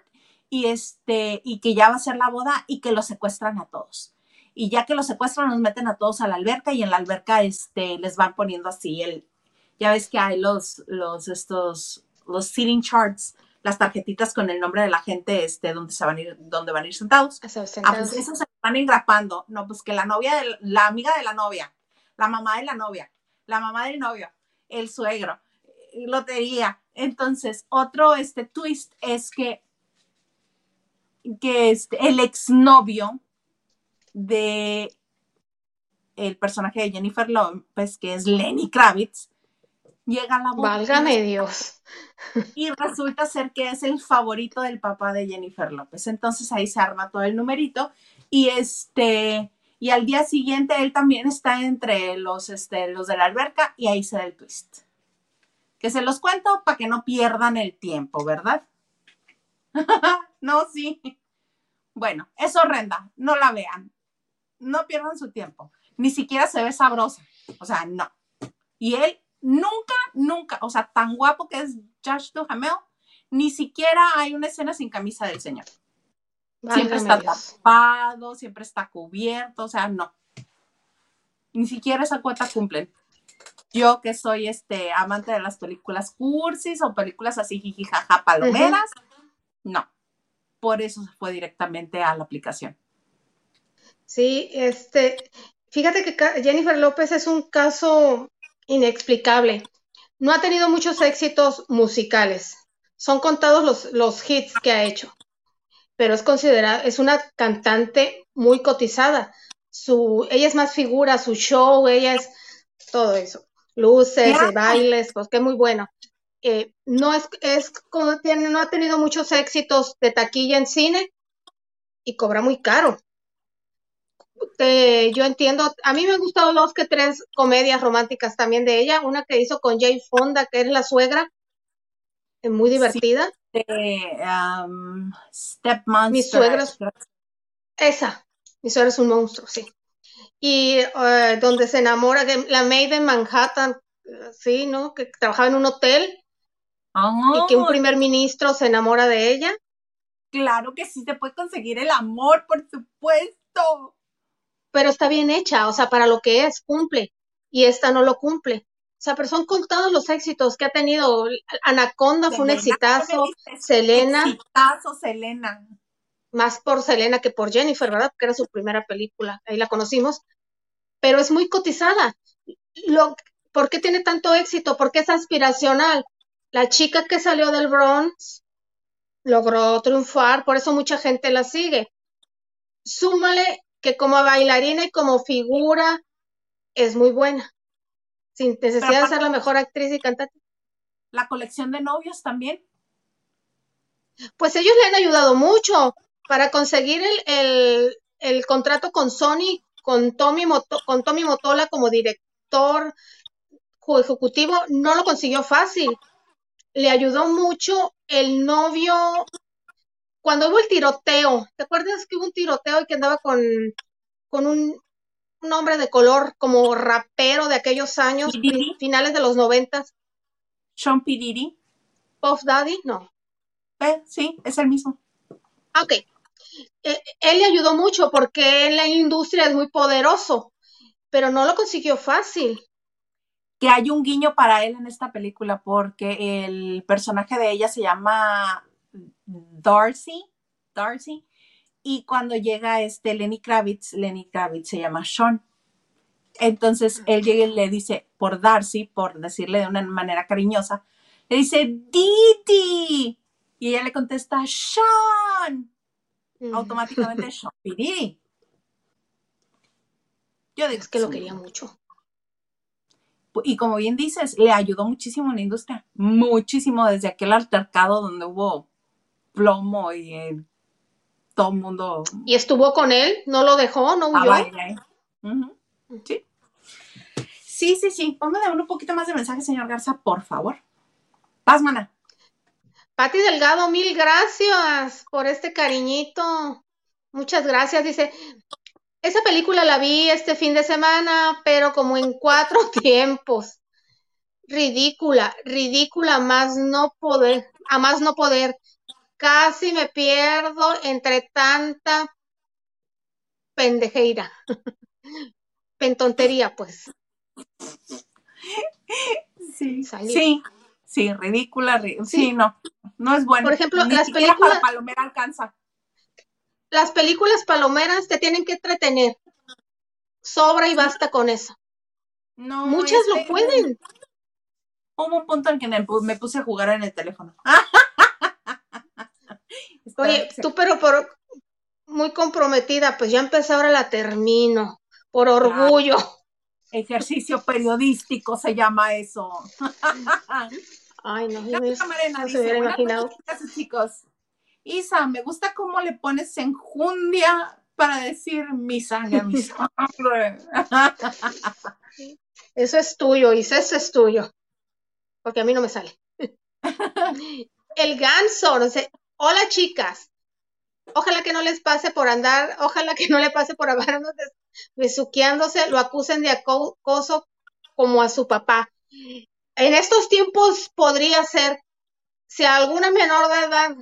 y este, y que ya va a ser la boda y que los secuestran a todos. Y ya que los secuestran, los meten a todos a la alberca y en la alberca este, les van poniendo así el, ya ves que hay los, los, estos, los sitting charts, las tarjetitas con el nombre de la gente, este, donde se van a ir, donde van a ir sentados. O sea, Ah, pues eso se van engrapando. No, pues que la novia, de, la amiga de la novia, la mamá de la novia, la mamá del novio, el suegro, lotería. Entonces, otro este twist es que, que este, el exnovio de el personaje de Jennifer Lopez, que es Lenny Kravitz, llega a la boda Válgame Dios. y resulta ser que es el favorito del papá de Jennifer López. Entonces ahí se arma todo el numerito y este Y al día siguiente él también está entre los, este, los de la alberca y ahí se da el twist. Que se los cuento para que no pierdan el tiempo, ¿verdad? no, sí. Bueno, es horrenda, no la vean. No pierdan su tiempo. Ni siquiera se ve sabrosa. O sea, no. Y él nunca, nunca, o sea, tan guapo que es Josh Duhamel, ni siquiera hay una escena sin camisa del señor. Siempre está tapado, siempre está cubierto, o sea, no. Ni siquiera esa cuota cumplen. Yo que soy este amante de las películas cursis o películas así jijijaja palomeras, no. Por eso se fue directamente a la aplicación. Sí, este, fíjate que Jennifer López es un caso inexplicable. No ha tenido muchos éxitos musicales. Son contados los, los hits que ha hecho pero es considerada, es una cantante muy cotizada. Su, ella es más figura, su show, ella es todo eso. Luces, bailes, pues que muy bueno. Eh, no es, es como tiene, no ha tenido muchos éxitos de taquilla en cine y cobra muy caro. Yo entiendo, a mí me han gustado dos que tres comedias románticas también de ella, una que hizo con Jay Fonda, que es la suegra, es muy divertida de um, Step Mi suegra, esa, mi suegra es un monstruo, sí. Y uh, donde se enamora de la maid en Manhattan, sí, ¿no? Que trabajaba en un hotel y que un primer ministro se enamora de ella. Claro que sí se puede conseguir el amor, por supuesto. Pero está bien hecha, o sea, para lo que es, cumple. Y esta no lo cumple. O sea, pero son contados los éxitos que ha tenido. Anaconda fue un exitazo. Selena. Exitazo, Selena. Más por Selena que por Jennifer, ¿verdad? Porque era su primera película. Ahí la conocimos. Pero es muy cotizada. Lo, ¿Por qué tiene tanto éxito? Porque es aspiracional. La chica que salió del Bronx logró triunfar, por eso mucha gente la sigue. Súmale que como bailarina y como figura es muy buena sin necesidad de ser la mejor actriz y cantante. La colección de novios también. Pues ellos le han ayudado mucho para conseguir el, el, contrato con Sony, con Tommy, con Tommy Motola como director ejecutivo, no lo consiguió fácil. Le ayudó mucho el novio cuando hubo el tiroteo. ¿Te acuerdas que hubo un tiroteo y que andaba con, con un un hombre de color como rapero de aquellos años, finales de los noventas. Sean Piriri. Puff Daddy, no. Eh, sí, es el mismo. Ah, ok. Eh, él le ayudó mucho porque en la industria es muy poderoso, pero no lo consiguió fácil. Que hay un guiño para él en esta película porque el personaje de ella se llama Darcy, Darcy, y cuando llega este Lenny Kravitz, Lenny Kravitz se llama Sean. Entonces él llega y le dice, por Darcy, por decirle de una manera cariñosa, le dice, Diti. Y ella le contesta, Sean. Mm. Automáticamente Sean Piriri. Yo digo, es que lo quería mucho. Y como bien dices, le ayudó muchísimo en la industria. Muchísimo desde aquel altercado donde hubo plomo y eh, todo el mundo. ¿Y estuvo con él? ¿No lo dejó? ¿No huyó? Sí. Sí, sí, sí. Póngale un poquito más de mensaje, señor Garza, por favor. Paz, mana. Pati Delgado, mil gracias por este cariñito. Muchas gracias. Dice, esa película la vi este fin de semana, pero como en cuatro tiempos. Ridícula, ridícula, más no poder, a más no poder. Casi me pierdo entre tanta pendejeira. Pentontería, pues. Sí, sí, sí, ridícula, sí. no, no es bueno. Por ejemplo, las películas palomera alcanza. Las películas palomeras te tienen que entretener. Sobra y basta con eso. No, Muchas lo este, pueden. Hubo un punto en que me puse a jugar en el teléfono. Oye, tú pero por muy comprometida, pues ya empecé, ahora la termino, por orgullo. Ejercicio periodístico se llama eso. Ay, no, no, se hubiera imaginado. chicos. Isa, me gusta cómo le pones enjundia, para decir mi sangre, mi sangre. Eso es tuyo, Isa, eso es tuyo. Porque a mí no me sale. El ganso, no sé. Hola, chicas. Ojalá que no les pase por andar, ojalá que no le pase por andar besuqueándose, lo acusen de acoso como a su papá. En estos tiempos podría ser, si alguna menor de edad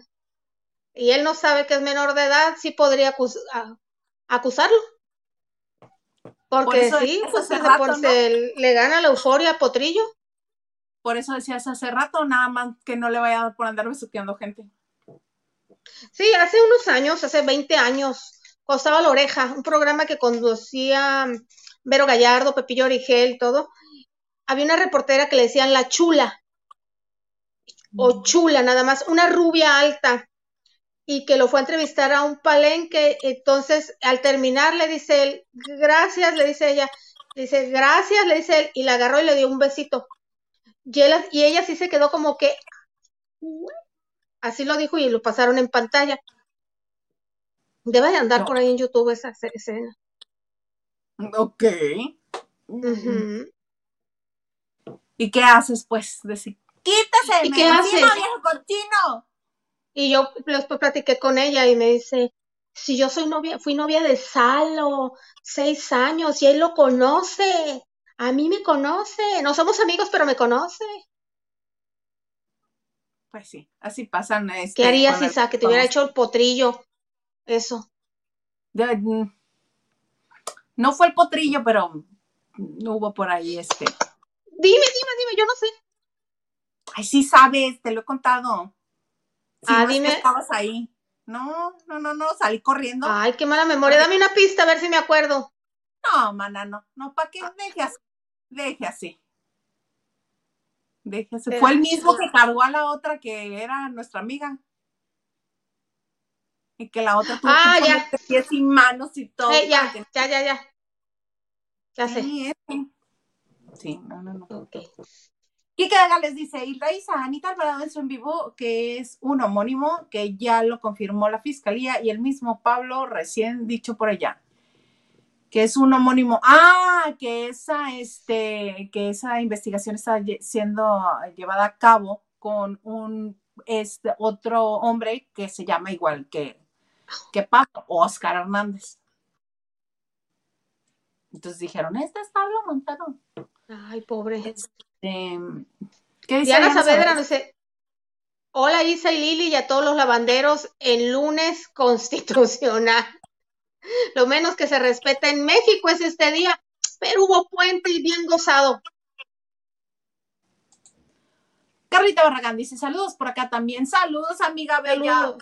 y él no sabe que es menor de edad, sí podría acusarlo. Porque sí, pues le gana la euforia a Potrillo. Por eso decías hace rato, nada más que no le vaya a dar por andar besuqueando gente. Sí, hace unos años, hace 20 años, costaba la oreja, un programa que conducía Vero Gallardo, Pepillo Origel, todo. Había una reportera que le decían la chula, o mm. chula nada más, una rubia alta, y que lo fue a entrevistar a un palenque. Entonces, al terminar, le dice él, gracias, le dice ella, dice, gracias, le dice él, y la agarró y le dio un besito. Y, y ella sí se quedó como que, así lo dijo y lo pasaron en pantalla. Debe de andar por ahí en YouTube esa escena. Ok. ¿Y qué haces, pues? Decir, quítase, ¿Y qué haces? viejo cochino. Y yo después platiqué con ella y me dice, si yo soy novia, fui novia de Salo, seis años, y él lo conoce, a mí me conoce, no somos amigos, pero me conoce. Pues sí, así pasan. Este, ¿Qué harías, Isa, que te hubiera hecho el potrillo? Eso. Mm, no fue el potrillo, pero no hubo por ahí este. Dime, dime, dime, yo no sé. Ay, sí sabes, te lo he contado ah, dime. estabas ahí. No, no, no, no, salí corriendo. Ay, qué mala memoria. Dame una pista a ver si me acuerdo. No, mana, no. No, ¿para qué? Deje así. Deje así. Deje así. Fue el mismo que cargó a la otra que era nuestra amiga. Y que la otra tuvo ah, ya. pies y manos y todo. ya, ya, ya, ya. Ya sé. Sí, no, no, no. Okay. Kike les dice, y Anita Alvarado en su en vivo, que es un homónimo que ya lo confirmó la fiscalía y el mismo Pablo recién dicho por allá, que es un homónimo. Ah, que esa, este, que esa investigación está siendo llevada a cabo con un este, otro hombre que se llama igual que, que Pablo, Oscar Hernández. Entonces dijeron, este es Pablo Montano. Ay, pobre. Este, ¿Qué dice Diana Saavedra? Dice, hola Isa y Lili y a todos los lavanderos en lunes constitucional. Lo menos que se respeta en México es este día, pero hubo puente y bien gozado. Carlita Barragán dice saludos por acá también. Saludos, amiga bella.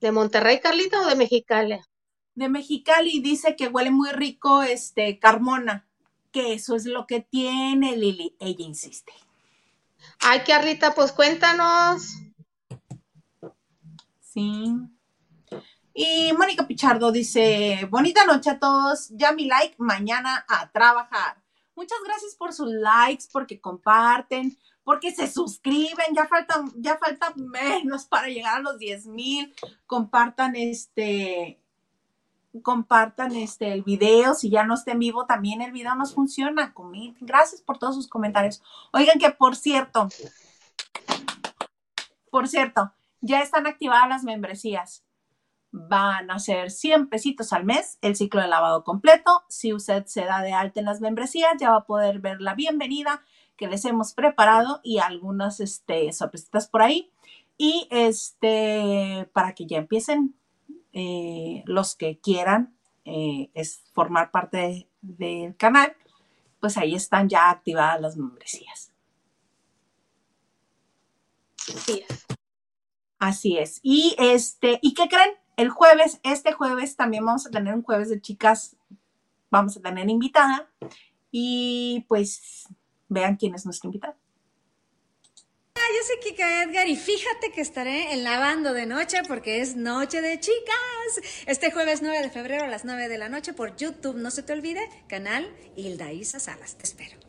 ¿De Monterrey, Carlita, o de Mexicali? De Mexicali dice que huele muy rico este Carmona que eso es lo que tiene Lili. Ella insiste. Ay, Carlita, pues cuéntanos. Sí. Y Mónica Pichardo dice, bonita noche a todos, ya mi like, mañana a trabajar. Muchas gracias por sus likes, porque comparten, porque se suscriben, ya falta, ya falta menos para llegar a los 10 mil. Compartan este, compartan este, el video. Si ya no está en vivo, también el video nos funciona. Gracias por todos sus comentarios. Oigan que, por cierto, por cierto, ya están activadas las membresías. Van a ser 100 pesitos al mes el ciclo de lavado completo. Si usted se da de alta en las membresías, ya va a poder ver la bienvenida que les hemos preparado y algunas este, sorpresitas por ahí. Y este, para que ya empiecen eh, los que quieran eh, es formar parte del canal, pues ahí están ya activadas las membresías. Así es. Así es. Y este, ¿y qué creen? El jueves, este jueves también vamos a tener un jueves de chicas, vamos a tener invitada y pues vean quién es nuestra invitada yo soy Kika Edgar y fíjate que estaré en lavando de noche porque es noche de chicas. Este jueves 9 de febrero a las 9 de la noche por YouTube. No se te olvide, canal Hilda Isa Salas. Te espero.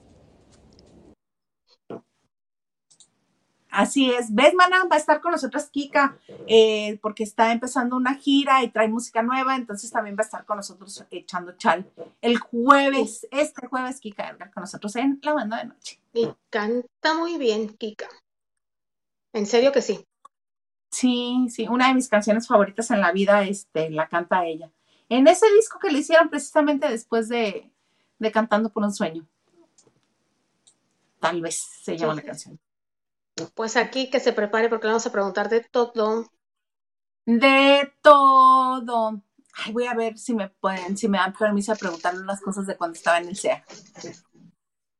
Así es. ¿Ves, mana? Va a estar con nosotros Kika, eh, porque está empezando una gira y trae música nueva, entonces también va a estar con nosotros echando chal. El jueves, este jueves, Kika Edgar con nosotros en la banda de noche. Y canta muy bien, Kika. En serio que sí. Sí, sí, una de mis canciones favoritas en la vida, este, la canta ella. En ese disco que le hicieron precisamente después de, de Cantando por un Sueño. Tal vez se llama la canción. Pues aquí que se prepare porque le vamos a preguntar de todo. De todo. Ay, voy a ver si me pueden, si me dan permiso de preguntarle unas cosas de cuando estaba en el SEA.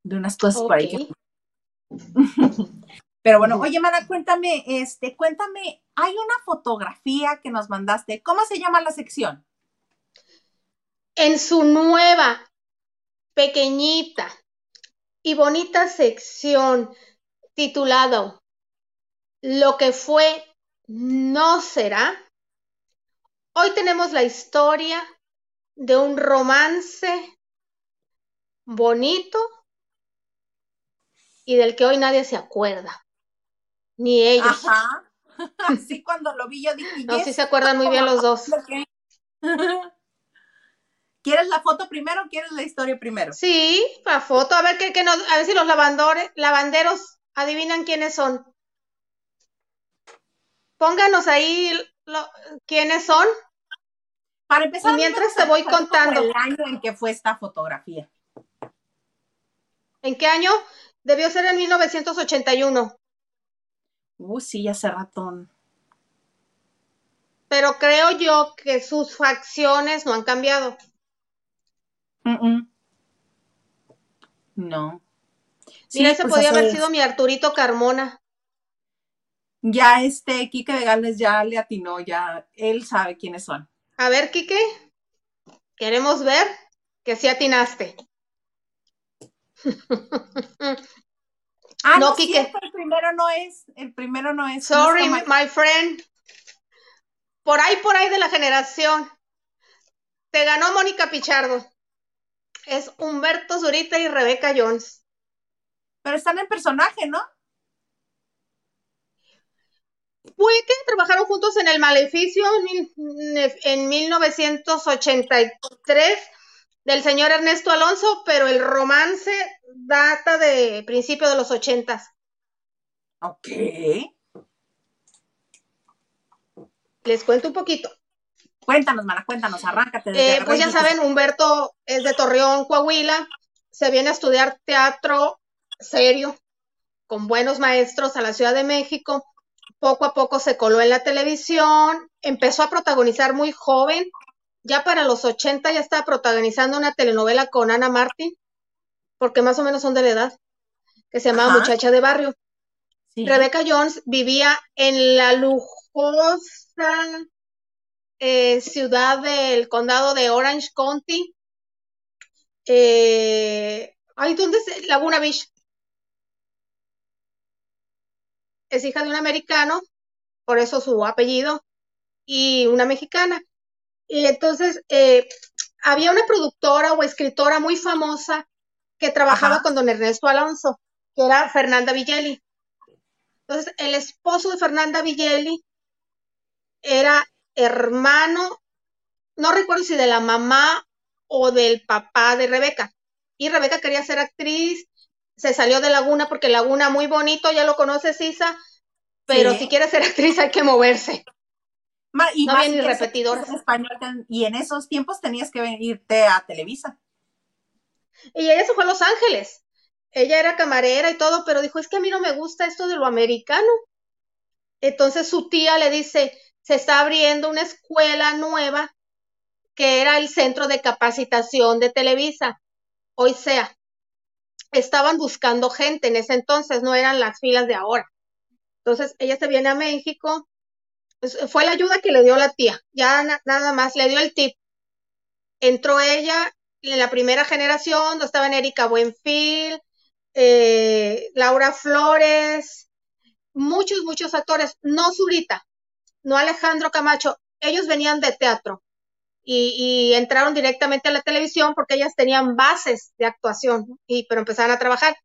De unas cosas por ahí. que- Pero bueno, oye, Mana, cuéntame, este, cuéntame, hay una fotografía que nos mandaste. ¿Cómo se llama la sección? En su nueva, pequeñita y bonita sección titulado Lo que fue no será, hoy tenemos la historia de un romance bonito y del que hoy nadie se acuerda, ni ellos. Ajá. Así cuando lo vi yo dije, No, "Yes, sí se acuerdan muy bien los dos. ok". ¿Quieres la foto primero o quieres la historia primero? Sí, la foto, a ver qué, qué nos, a ver si los lavandores, lavanderos adivinan quiénes son. Pónganos ahí lo- quiénes son. Para empezar, Y mientras te voy contando. el año en que fue esta fotografía. ¿En qué año? Debió ser en 1981, Uh, sí, hace ratón. pero creo yo que sus facciones no han cambiado. Mm, mm. No. Sí, ese pues podía haber sido mi Arturito Carmona. Ya este Quique de Gales ya le atinó, ya él sabe quiénes son. A ver, Quique, queremos ver que sí atinaste. Ah, No, no, Quique. cierto, el primero no es, el primero no es. Sorry, no my friend. Por ahí, por ahí de la generación. Te ganó Mónica Pichardo. Es Humberto Zurita y Rebeca Jones. Pero están en personaje, ¿no? Fue que trabajaron juntos en El Maleficio en, en 1983 del señor Ernesto Alonso, pero el romance data de principio de los ochentas. Ok. Les cuento un poquito. Cuéntanos, mana, cuéntanos, arráncate. Eh, pues ya saben, Humberto es de Torreón, Coahuila. Se viene a estudiar teatro serio, con buenos maestros a la Ciudad de México. Poco a poco se coló en la televisión. Empezó a protagonizar muy joven. Ya para los 80 ya estaba protagonizando una telenovela con Ana Martín, porque más o menos son de la edad, que se llamaba Ajá. Muchacha de Barrio. Sí. Rebecca Jones vivía en la lujosa eh, ciudad del condado de Orange County. Eh, ay, ¿dónde es? Laguna Beach. Es hija de un americano, por eso su apellido, y una mexicana. Y entonces eh, había una productora o escritora muy famosa que trabajaba Ajá. con don Ernesto Alonso, que era Fernanda Villeli. Entonces, el esposo de Fernanda Villeli era hermano, no recuerdo si de la mamá o del papá de Rebeca. Y Rebeca quería ser actriz, se salió de Laguna porque Laguna muy bonito, ya lo conoces, Isa, pero Sí. si quieres ser actriz hay que moverse. Ma- y No más había ni español, y en esos tiempos tenías que irte a Televisa. Y ella se fue a Los Ángeles. Ella era camarera y todo, pero dijo, es que a mí no me gusta esto de lo americano. Entonces su tía le dice, se está abriendo una escuela nueva que era el centro de capacitación de Televisa. Hoy sea, estaban buscando gente en ese entonces, no eran las filas de ahora. Entonces ella se viene a México. Pues, fue la ayuda que le dio la tía, ya na- nada más, le dio el tip. Entró ella en la primera generación, donde estaban Erika Buenfil, eh, Laura Flores, muchos, muchos actores, no Zurita, no Alejandro Camacho, ellos venían de teatro y, y entraron directamente a la televisión porque ellas tenían bases de actuación, y, pero empezaron a trabajar.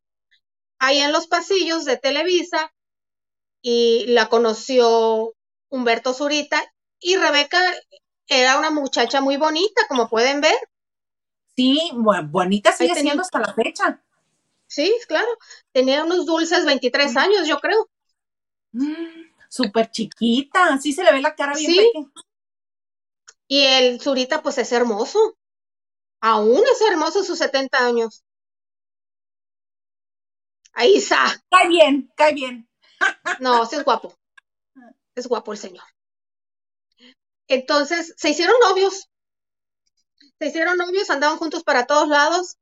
Ahí en los pasillos de Televisa y la conoció Humberto Zurita y Rebeca era una muchacha muy bonita, como pueden ver. Sí, bonita sigue tenía- siendo hasta la fecha. Sí, claro. Tenía unos dulces 23 años, yo creo. Mm, Súper chiquita, sí se le ve la cara bien Sí. pequeña. Y el Zurita, pues es hermoso. Aún es hermoso sus 70 años. Ahí está. Cae bien, cae bien. No, sí es guapo. Es guapo el señor. Entonces, se hicieron novios. Se hicieron novios, andaban juntos para todos lados.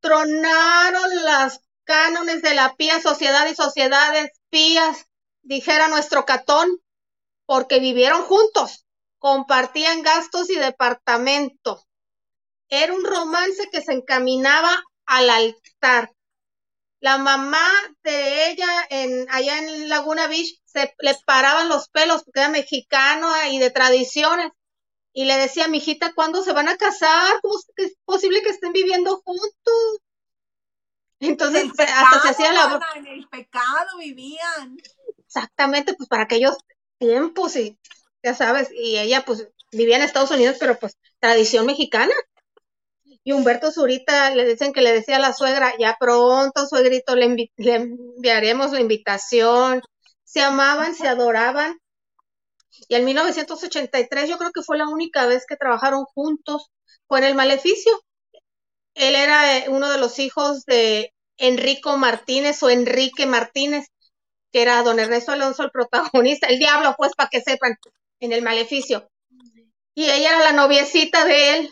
Tronaron las cánones de la pía sociedad y sociedades pías, dijera nuestro catón, porque vivieron juntos, compartían gastos y departamento. Era un romance que se encaminaba al altar. La mamá de ella en, allá en Laguna Beach se le paraban los pelos porque era mexicano y de tradiciones. Y le decía, mijita, ¿cuándo se van a casar? ¿Cómo es posible que estén viviendo juntos? Entonces, En se- hasta se hacía la... mana, En el pecado vivían. Exactamente, pues para aquellos tiempos y ya sabes, y ella pues vivía en Estados Unidos, pero pues tradición mexicana. Y Humberto Zurita le dicen que le decía a la suegra, ya pronto, suegrito, le, le enviaremos la invitación. Se amaban, se adoraban. Y en 1983 yo creo que fue la única vez que trabajaron juntos, fue en el Maleficio. Él era eh, uno de los hijos de Enrico Martínez o Enrique Martínez, que era don Ernesto Alonso el protagonista, el diablo, pues, para que sepan, en el Maleficio. Y ella era la noviecita de él,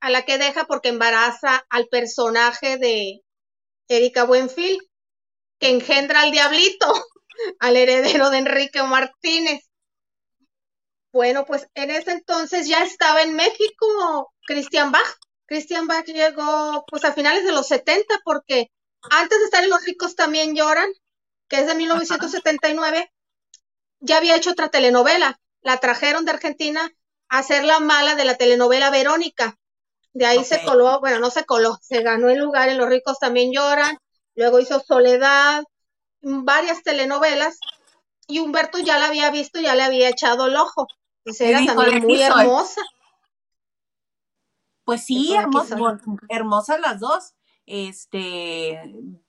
a la que deja porque embaraza al personaje de Erika Buenfil, que engendra al diablito, al heredero de Enrique Martínez. Bueno, pues en ese entonces ya estaba en México Christian Bach. Christian Bach llegó pues a finales de los 70 porque antes de estar en Los ricos también lloran, que es de 1979, ya había hecho otra telenovela. La trajeron de Argentina a hacer la mala de la telenovela Verónica. De ahí se coló, bueno, no se coló, se ganó el lugar en Los ricos también lloran. Luego hizo Soledad, varias telenovelas. Y Humberto ya la había visto, ya le había echado el ojo. Pues Y era también "De muy aquí soy". hermosa. Pues sí, "De aquí hermos- soy". bon- hermosas las dos. Este,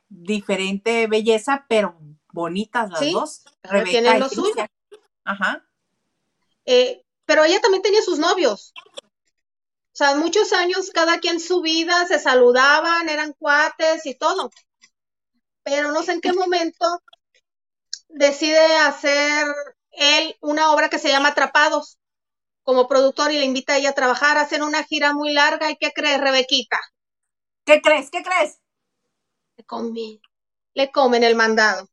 diferente belleza, pero bonitas las Sí, dos. cada Rebeca quien en y lo suyo. Ajá. Eh, pero ella también tenía sus novios. O sea, muchos años, cada quien su vida, se saludaban, eran cuates y todo. Pero no sé en qué momento decide hacer él una obra que se llama Atrapados como productor y le invita a ella a trabajar, hacen una gira muy larga. ¿Y qué crees, Rebequita? ¿Qué crees? ¿Qué crees? Le comen, le comen el mandado.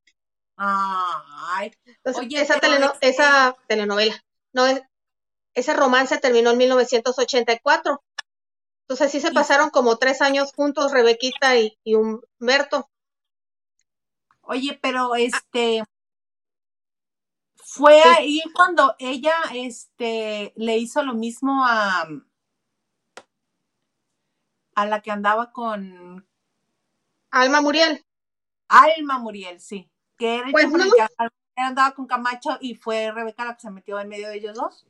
Ay, Entonces, Oye, esa, teleno- este- esa telenovela, no, es- ese romance terminó en 1984. Entonces sí se pasaron como tres años juntos, Rebequita y, y Humberto. oye, pero este fue Sí. ahí cuando ella este le hizo lo mismo a a la que andaba con Alma Muriel. Alma Muriel, sí. Que era el Pues no. andaba con Camacho y fue Rebeca la que se metió en medio de ellos dos.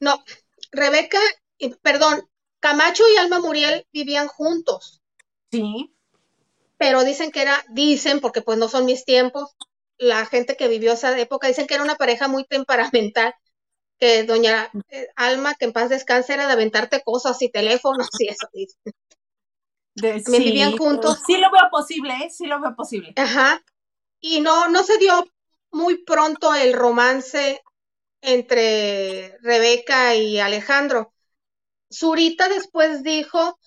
No, Rebeca, perdón, Camacho y Alma Muriel vivían juntos, Sí. pero dicen que era, dicen, porque pues no son mis tiempos, la gente que vivió esa época, dicen que era una pareja muy temperamental, que doña eh, Alma, que en paz descanse, era de aventarte cosas y teléfonos y eso. dicen. De- También vivían juntos. Sí lo veo posible, ¿eh? Sí lo veo posible. Ajá. Y no, no se dio muy pronto el romance entre Rebeca y Alejandro. Zurita después dijo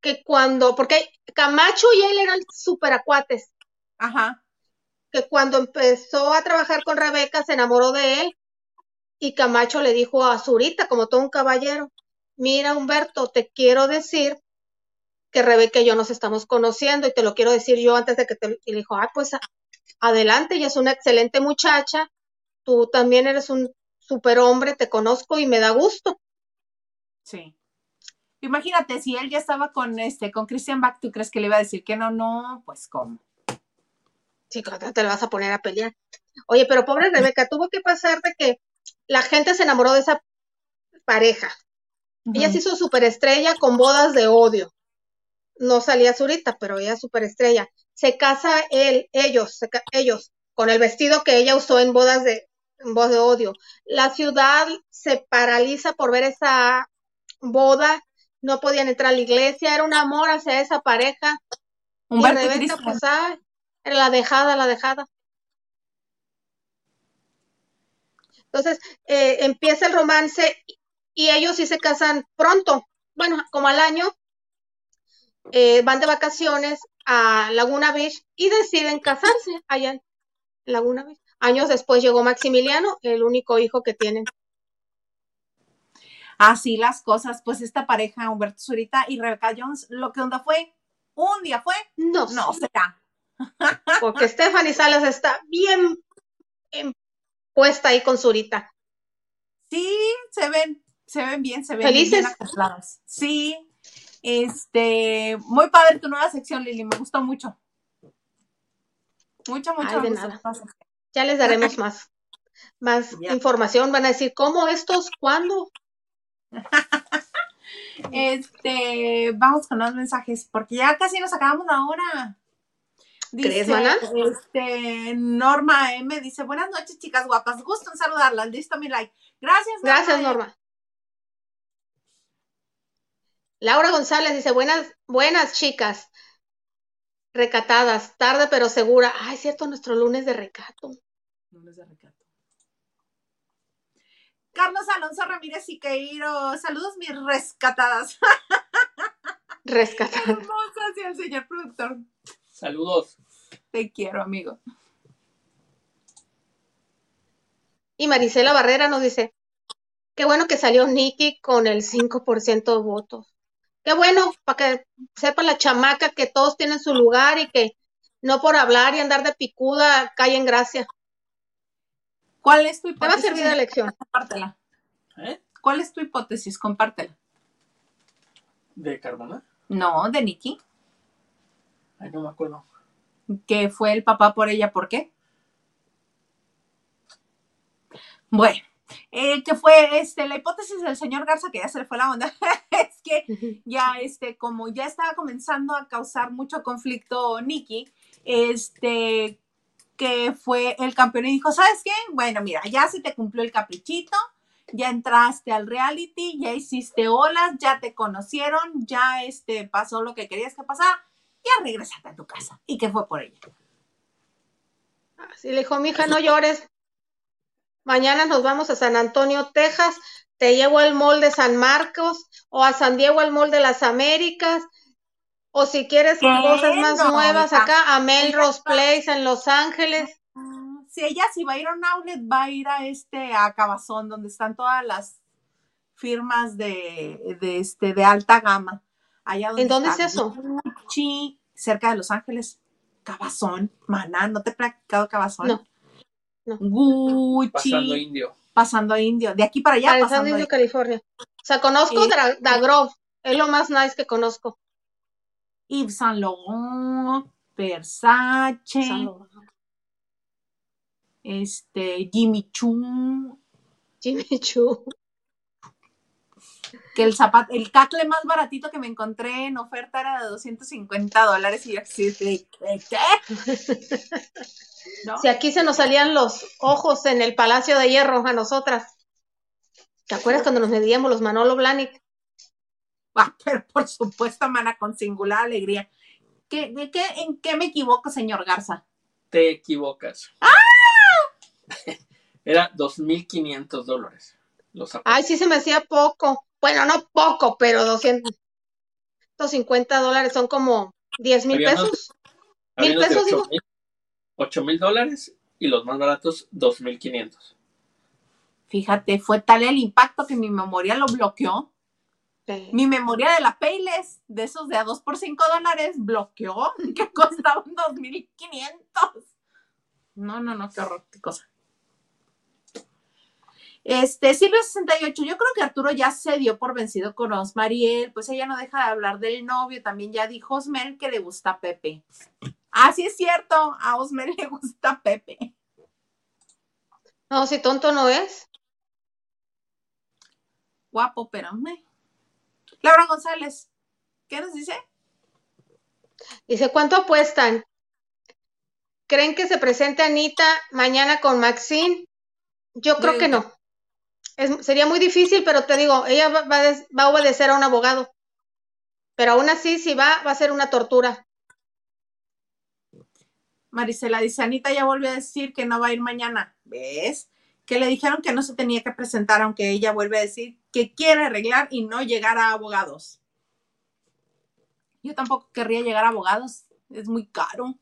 que cuando, porque Camacho y él eran súper acuates, Ajá. que cuando empezó a trabajar con Rebeca se enamoró de él y Camacho le dijo a Zurita, como todo un caballero, mira Humberto, te quiero decir que Rebeca y yo nos estamos conociendo y te lo quiero decir yo antes de que te... Y le dijo, ah, pues adelante, ella es una excelente muchacha, tú también eres un superhombre, te conozco y me da gusto. Sí. Imagínate, si él ya estaba con este, con Christian Bach, ¿tú crees que le iba a decir que no? No, pues cómo. Sí, ¿cuándo te le vas a poner a pelear? Oye, pero pobre Rebeca, tuvo que pasar de que la gente se enamoró de esa pareja. Ella se hizo superestrella con bodas de odio. No salía Zurita, pero ella superestrella. Se casa él, ellos, se ellos, con el vestido que ella usó en bodas de, en bodas de odio. La ciudad se paraliza por ver esa boda. No podían entrar a la iglesia. Era un amor hacia esa pareja. Humberto y Rebeca, pues, ay, era la dejada, la dejada. Entonces, eh, empieza el romance y ellos sí se casan pronto. Bueno, como al año, eh, van de vacaciones a Laguna Beach y deciden casarse allá en Laguna Beach. Años después llegó Maximiliano, el único hijo que tienen. Así las cosas, pues esta pareja, Humberto Zurita y Rebeca Jones, lo que onda fue, un día fue, No, no será. porque Stephanie Salas está bien puesta ahí con Zurita. Sí, se ven, se ven bien, se ven Felices. bien acoplados. Sí, este, muy padre tu nueva sección, Lili, me gustó mucho. Mucho, mucho. Ay, de nada. Ya les daremos más, más Ya. información. Van a decir, ¿cómo estos? ¿Cuándo? Este, vamos con los mensajes, porque ya casi nos acabamos la hora. ¿Crees, mana? Este, Norma M dice, buenas noches, chicas guapas, gusto en saludarlas, listo mi like. Gracias, Norma. Gracias, Norma. Laura González dice, buenas, buenas chicas, recatadas, tarde pero segura. Ay, cierto, nuestro lunes de recato. Lunes de recato. Carlos Alonso Ramírez Siqueiro, saludos mis rescatadas. Rescatada. Hermosas y el señor productor. Saludos. Te quiero, amigo. Y Marisela Barrera nos dice, qué bueno que salió Nicky con el 5% de votos. Qué bueno, para que sepa la chamaca que todos tienen su lugar y que no por hablar y andar de picuda cae en gracia. ¿Cuál es tu Te va a hipótesis? servir de lección. Compártela. ¿Eh? ¿Cuál es tu hipótesis? Compártela. ¿De Carbona? No, de Nicky, Ay, no me acuerdo. que fue el papá por ella, ¿por qué? Bueno, eh, que fue este, la hipótesis del señor Garza, que ya se le fue la onda, es que ya, este, como ya estaba comenzando a causar mucho conflicto Nicky, este, que fue el campeón y dijo, ¿sabes qué? Bueno, mira, ya se te cumplió el caprichito, ya entraste al reality, ya hiciste olas, ya te conocieron, ya este, pasó lo que querías que pasara, ya regresate a tu casa. Y que fue por ella. Así le dijo, mija, no llores. Mañana nos vamos a San Antonio, Texas. Te llevo al mall de San Marcos o a San Diego al mall de las Américas. O si quieres cosas más No, nuevas acá, a Melrose Place en Los Ángeles. Si ella si va a ir a un outlet, va a ir a este, a Cabazón, donde están todas las firmas de, de este, de alta gama. Allá donde ¿En dónde está es eso? Cerca de Los Ángeles. Cabazón, maná, ¿no te he practicado Cabazón? No, no. Gucci, Pasando indio. pasando indio. De aquí para allá, pasando Diego, indio. California. O sea, conozco Dagrove. Es lo más nice que conozco. Yves Saint Laurent, Versace, este, Jimmy Choo, Jimmy Choo. Que el zapato, el cacle más baratito que me encontré en oferta era de 250 dólares y yo así de, ¿de qué? ¿No? Si aquí se nos salían los ojos en el Palacio de Hierro a nosotras. ¿Te acuerdas cuando nos medíamos los Manolo Blahnik? Ah, pero por supuesto, mana, con singular alegría. ¿Qué, de qué, ¿En qué me equivoco, señor Garza? Te equivocas. Era 2.500 dólares. Los zapatos. Ay, sí se me hacía poco. Bueno, no poco, pero 250 dólares son como 10 mil pesos. Mil pesos, digo. 8,000 8,000 dólares y los más baratos 2.500. Fíjate, fue tal el impacto que mi memoria lo bloqueó. Sí. Mi memoria de la Payless, de esos de a 2 por 5 dólares, bloqueó que costaban 2.500. No, no, no, qué horror, qué cosa. Este, Silvia 68, yo creo que Arturo ya se dio por vencido con Osmariel, pues ella no deja de hablar del novio, también ya dijo Osmel que le gusta a Pepe. Ah, sí es cierto, a Osmer le gusta Pepe. No, si tonto no es. Guapo, pero me. Laura González, ¿qué nos dice? Dice, ¿cuánto apuestan? ¿Creen que se presente Anita mañana con Maxine? Yo creo que no. Es- sería muy difícil, pero te digo, ella va, des- va a obedecer a un abogado. Pero aún así, si va, va a ser una tortura. Marisela dice, Anita ya volvió a decir que no va a ir mañana. ¿Ves? Que le dijeron que no se tenía que presentar, aunque ella vuelve a decir que quiere arreglar y no llegar a abogados. Yo tampoco querría llegar a abogados, es muy caro.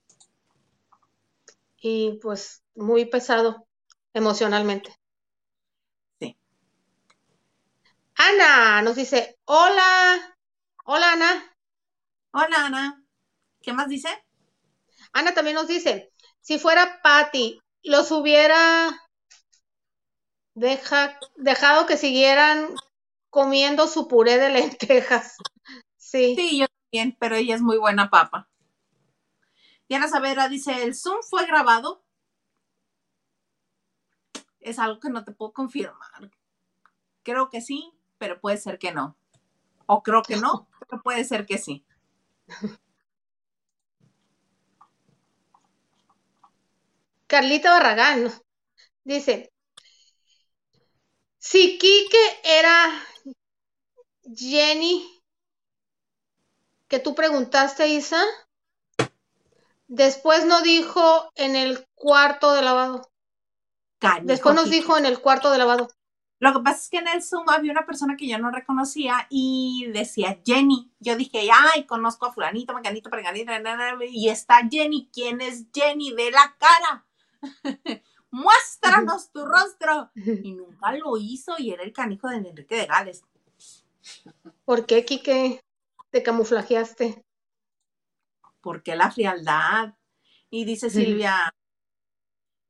Y pues muy pesado emocionalmente. Sí. Ana nos dice, hola, hola Ana. Hola, Ana. ¿Qué más dice? Ana también nos dice, si fuera Patty, los hubiera deja- dejado que siguieran comiendo su puré de lentejas. Sí. Sí, yo también, pero ella es muy buena papa. Diana Savera dice, ¿el Zoom fue grabado? Es algo que no te puedo confirmar. Creo que sí, pero puede ser que no. O creo que no, pero puede ser que sí. Carlita Barragán dice, si Quique era Jenny, que tú preguntaste, Isa, después no dijo en el cuarto de lavado. Después nos dijo en el cuarto de lavado. Lo que pasa es que en el Zoom había una persona que yo no reconocía y decía Jenny. Yo dije, ay, conozco a fulanito, mecanito, preganito, y está Jenny. ¿Quién es Jenny? De la cara. Muéstranos tu rostro. Y nunca lo hizo y era el canijo de Enrique de Gales. ¿Por qué, Quique, te camuflajeaste? ¿Por qué la frialdad? Y dice. Silvia,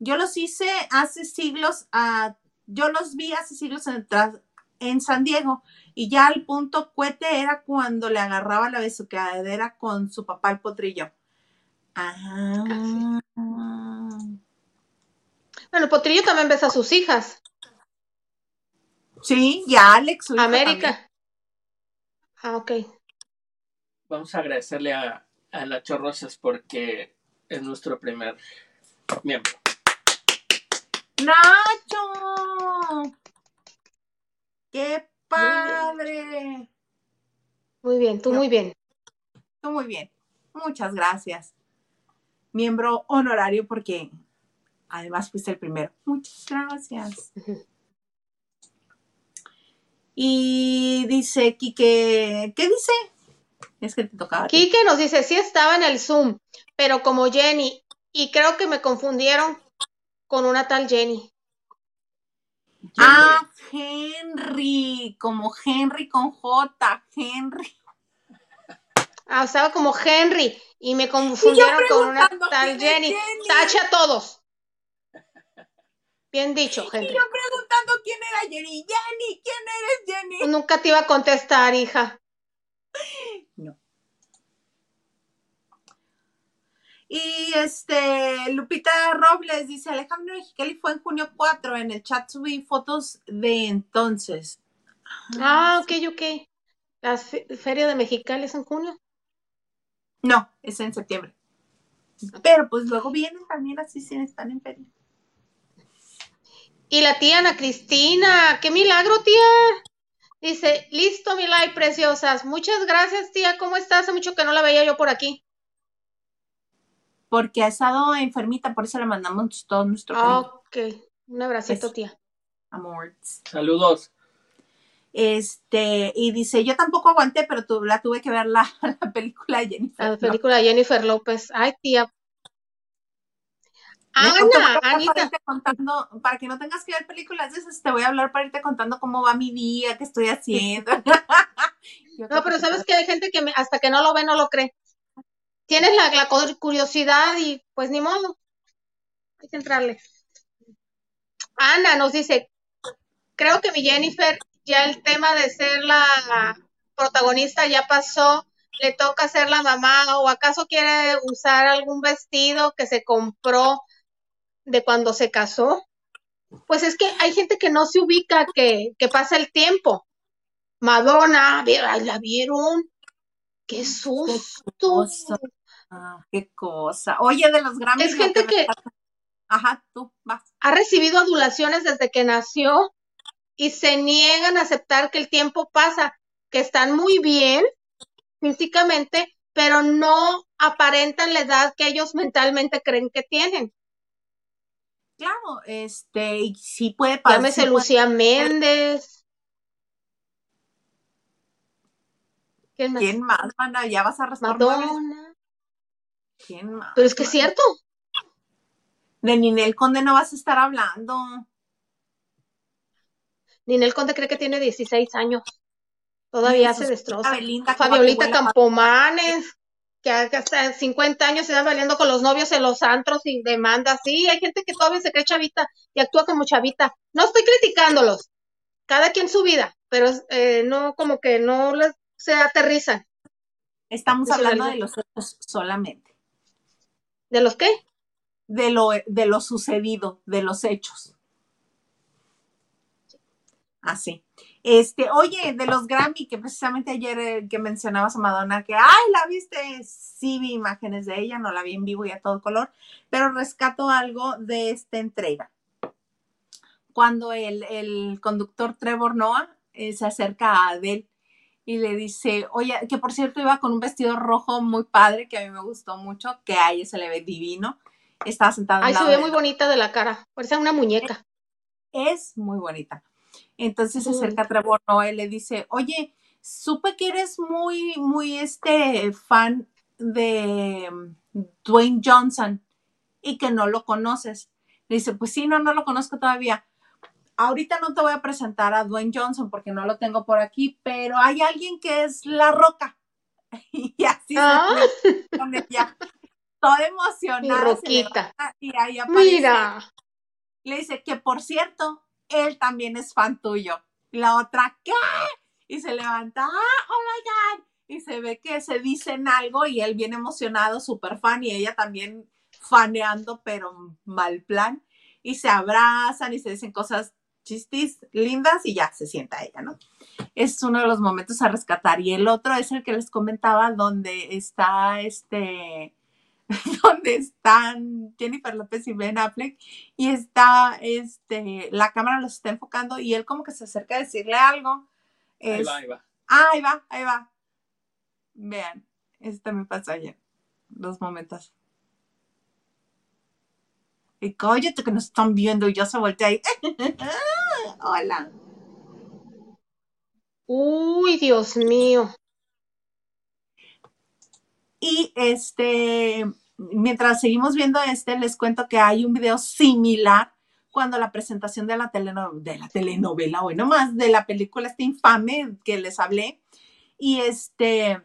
yo los hice hace siglos, ah, yo los vi hace siglos en, San Diego y ya al punto cuete era cuando le agarraba la besuqueadera con su papá el potrillo. Ah, Bueno, Potrillo también besa a sus hijas. sí, y a Alex. su hijo también. América. Ah, ok. Vamos a agradecerle a, a Nacho Rosas porque es nuestro primer miembro. ¡Nacho! ¡Qué padre! Muy bien, tú muy bien. Tú muy bien. Muchas gracias. Miembro honorario porque además fuiste el primero. Muchas gracias. Y dice Quique, ¿qué dice? Es que te tocaba. Quique nos dice, sí estaba en el Zoom, pero como Jenny, y creo que me confundieron con una tal Jenny. Ah, Henry, como Henry con J, Henry. Ah, estaba como Henry y me confundieron con una tal ¿quién es Jenny. Jenny? Tacha a todos. Bien dicho, Y Henry. yo preguntando quién era Jenny. Jenny, ¿quién eres Jenny? Nunca te iba a contestar, hija. Y este, Lupita Robles dice, Alejandro Mexicali fue en junio 4, en el chat subí fotos de entonces. Ah, ok, ok. La fe- feria de Mexicali es en junio. No, es en septiembre. Pero pues luego vienen también así, si están en feria. Y la tía Ana Cristina, qué milagro, tía. Dice, listo, mi like, preciosas. Muchas gracias, tía. ¿Cómo estás? Hace mucho que no la veía yo por aquí. Porque ha estado enfermita, por eso le mandamos todo nuestro cariño, Ok, un abracito, Eso. tía. amor. Saludos. Este, y dice, yo tampoco aguanté, pero tu- la tuve que ver la, la película de Jennifer. La película de Jennifer López. Ay, tía. Ana, Para, Anita. irte contando, para que no tengas que ver películas de esas, te voy a hablar para irte contando cómo va mi día, qué estoy haciendo. No, pero sabes que hay gente que me- hasta que no lo ve no lo cree. Tienes la, la cu- curiosidad y pues ni modo. Hay que entrarle. Ana nos dice, creo que mi Jennifer, ya el tema de ser la protagonista ya pasó le toca ser la mamá o acaso quiere usar algún vestido que se compró de cuando se casó. Pues es que hay gente que no se ubica, que, que pasa el tiempo. Madonna, ¿la vieron? ¡Qué susto! Ah, qué cosa. Oye, de los Grammys. Es gente que, Ajá, tú vas. Ha recibido adulaciones desde que nació y se niegan a aceptar que el tiempo pasa, que están muy bien físicamente, pero no aparentan la edad que ellos mentalmente creen que tienen. Claro, este, y sí puede pasar. Llámese Lucía Méndez. ¿Quién más? ¿Quién más, Ya vas a responder. ¿Quién más? Pero es que es cierto. De Ninel Conde no vas a estar hablando. Ninel Conde cree que tiene 16 años. Todavía se destroza. Fabiolita Campomanes, que hasta 50 años se va valiendo con los novios en los antros y demanda. Sí, hay gente que todavía se cree chavita y actúa como chavita. No estoy criticándolos. Cada quien su vida, pero eh, no como que no les se aterrizan. Estamos hablando de los hechos solamente. ¿De los qué? De lo, de lo sucedido, de los hechos. Así. Este, oye, de los Grammy, que precisamente ayer eh, que mencionabas a Madonna, que, ay, la viste, sí vi imágenes de ella, no la vi en vivo y a todo color, pero rescato algo de esta entrega. Cuando el, conductor Trevor Noah eh, se acerca a Adele y le dice, oye, que por cierto iba con un vestido rojo muy padre, que a mí me gustó mucho, que a ella se le ve divino. Estaba sentada. Ay, se ve muy bonita de la cara, parece una muñeca. Es muy bonita. Entonces se acerca a Trevor y le dice, oye, supe que eres muy, muy este fan de mm, Dwayne Johnson y que no lo conoces. Le dice, pues sí, no, no lo conozco todavía. Ahorita no te voy a presentar a Dwayne Johnson porque no lo tengo por aquí, pero hay alguien que es La Roca. y así se ah. con ella. Toda emocionada. Y ahí aparece. Mira. Le dice que, por cierto, él también es fan tuyo. la otra, ¿qué? Y se levanta, ah, oh my God. Y se ve que se dicen algo y él viene emocionado, súper fan, y ella también faneando, pero mal plan. Y se abrazan y se dicen cosas chistis lindas y ya se sienta ella, ¿no? Es uno de los momentos a rescatar. Y el otro es el que les comentaba, donde está este donde están Jennifer López y Ben Affleck y está, este, la cámara los está enfocando y él como que se acerca a decirle algo. ahí va, ahí va. Ah, ahí va, ahí va. Vean, esto también pasó ayer, dos momentos. Y cállate que nos están viendo y ya se voltea ahí. Hola. Uy, Dios mío. Y este, mientras seguimos viendo este, les cuento que hay un video similar cuando la presentación de la, de la telenovela, bueno, más de la película este infame que les hablé. Y este,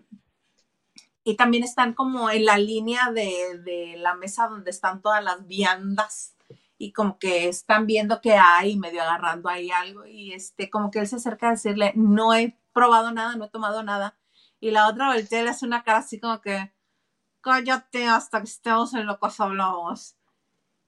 y también están como en la línea de, de, la mesa donde están todas las viandas y como que están viendo que hay, medio agarrando ahí algo y este, como que él se acerca a decirle, no he probado nada, no he tomado nada. Y la otra voltea le hace una cara así como que, cállate hasta que estemos en lo que hablamos.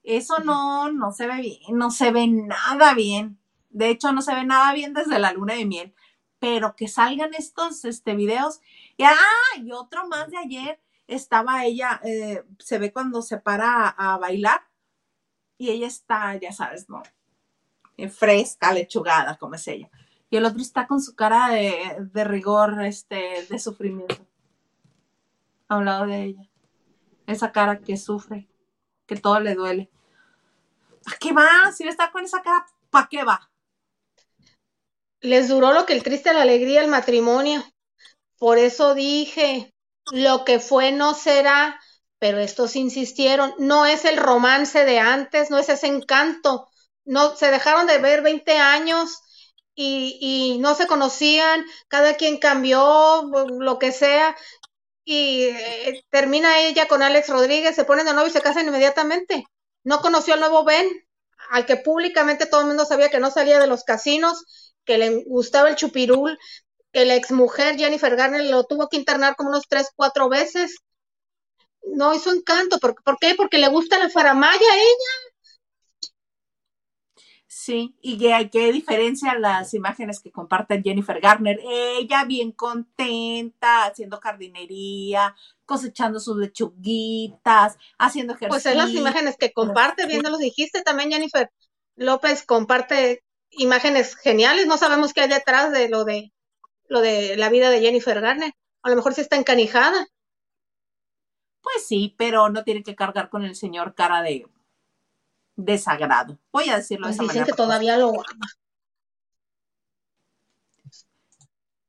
Eso no, no se ve bien, no se ve nada bien. De hecho, no se ve nada bien desde la luna de miel. Pero que salgan estos este, videos. Y, ah, y otro más de ayer, estaba ella, eh, se ve cuando se para a, bailar. Y ella está, ya sabes, ¿no? Eh, fresca, lechugada, como es ella. Y el otro está con su cara de, rigor, este, de sufrimiento a un lado de ella. Esa cara que sufre, que todo le duele. ¿Para qué va? Si está con esa cara, ¿para qué va? Les duró lo que el triste, la alegría, el matrimonio. Por eso dije, lo que fue no será, pero estos insistieron, no es el romance de antes, no es ese encanto. No, se dejaron de ver 20 años y, no se conocían, cada quien cambió, lo que sea, y eh, termina ella con Alex Rodríguez, se ponen de novio y se casan inmediatamente. No conoció al nuevo Ben, al que públicamente todo el mundo sabía que no salía de los casinos, que le gustaba el chupirul, que la exmujer Jennifer Garner lo tuvo que internar como unos tres, cuatro veces. No hizo encanto. ¿Por, ¿por qué? Porque le gusta la faramaya a ella. Sí, y qué, qué diferencia las imágenes que comparte Jennifer Garner. Ella bien contenta, haciendo jardinería, cosechando sus lechuguitas, haciendo ejercicio. Pues es las imágenes que comparte, bien los dijiste también, Jennifer López comparte imágenes geniales. No sabemos qué hay detrás de lo de lo de la vida de Jennifer Garner. A lo mejor sí está encanijada. Pues sí, pero no tiene que cargar con el señor cara de desagrado. Voy a decirlo pues de esa dicen manera. que todavía lo ama.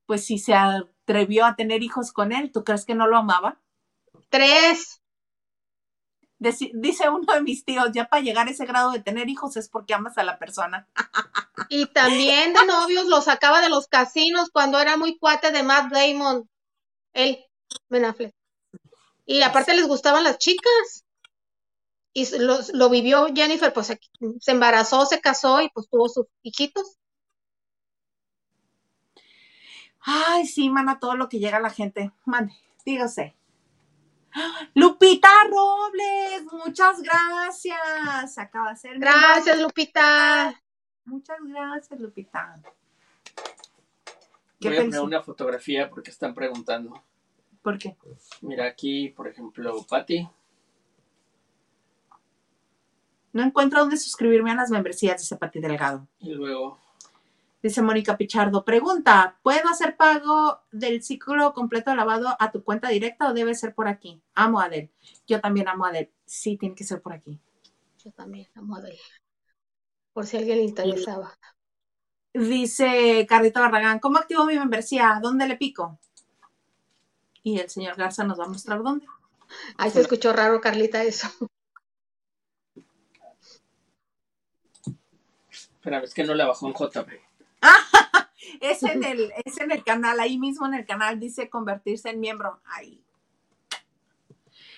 Pues si se atrevió a tener hijos con él, ¿tú crees que no lo amaba? Tres. Dice uno de mis tíos, ya para llegar a ese grado de tener hijos es porque amas a la persona. Y también de novios lo sacaba de los casinos cuando era muy cuate de Matt Damon. Él, Ben Affleck. Y aparte les gustaban las chicas. Y lo, lo vivió Jennifer, pues se embarazó, se casó y pues tuvo sus hijitos. Ay, sí, mana, todo lo que llega a la gente. Mande, dígase. Lupita Robles, muchas gracias. Acaba de ser. Gracias, Lupita. Muchas gracias, Lupita. Voy Qué a poner una fotografía porque están preguntando. ¿Por qué? Mira aquí, por ejemplo, Patty. No encuentro dónde suscribirme a las membresías, dice Pati Delgado. Y luego, Dice Mónica Pichardo, pregunta, ¿puedo hacer pago del ciclo completo de lavado a tu cuenta directa o debe ser por aquí? Amo a Adel. Yo también amo a Adel. Sí, tiene que ser por aquí. Yo también, amo a Adele. Por si a alguien le interesaba. Dice Carlito Barragán, ¿cómo activo mi membresía? ¿Dónde le pico? Y el señor Garza nos va a mostrar dónde. Ay, se escuchó raro, Carlita, eso. espera, es que no la bajó en JP. Es en el, es en el canal, ahí mismo en el canal dice convertirse en miembro. Ahí.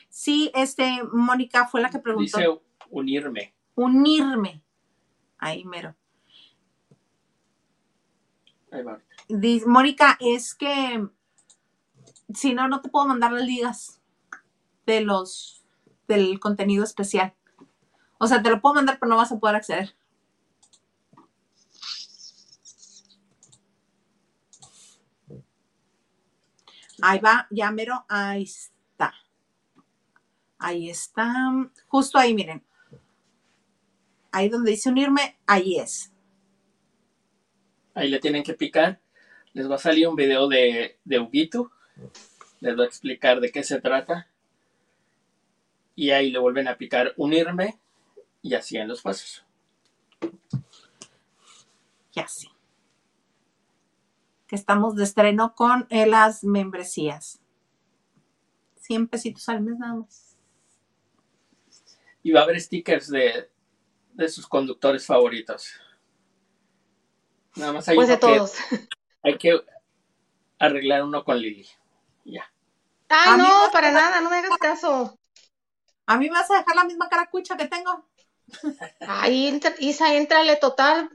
Sí, este, Mónica fue la que preguntó. Dice unirme. unirme. Ahí mero. Ahí va. Dice, Mónica, es que si no, no te puedo mandar las ligas de los del contenido especial. O sea, te lo puedo mandar, pero no vas a poder acceder. Ahí va, ya mero, ahí está. Ahí está. Justo ahí, miren. Ahí donde dice unirme, ahí es. Ahí le tienen que picar. Les va a salir un video de, de Huguito. Les voy a explicar de qué se trata. Y ahí le vuelven a picar unirme. Y así en los pasos. Ya sí. Que estamos de estreno con eh, las membresías. 100 pesitos al mes nada más. Y va a haber stickers de, de sus conductores favoritos. Nada más hay, Pues de uno que- todos. hay que arreglar uno con Lili. Ya. Ay, A mí no, para nada, no me hagas caso. A mí me vas a dejar la misma caracucha que tengo. Ay, entra- Isa, éntrale total.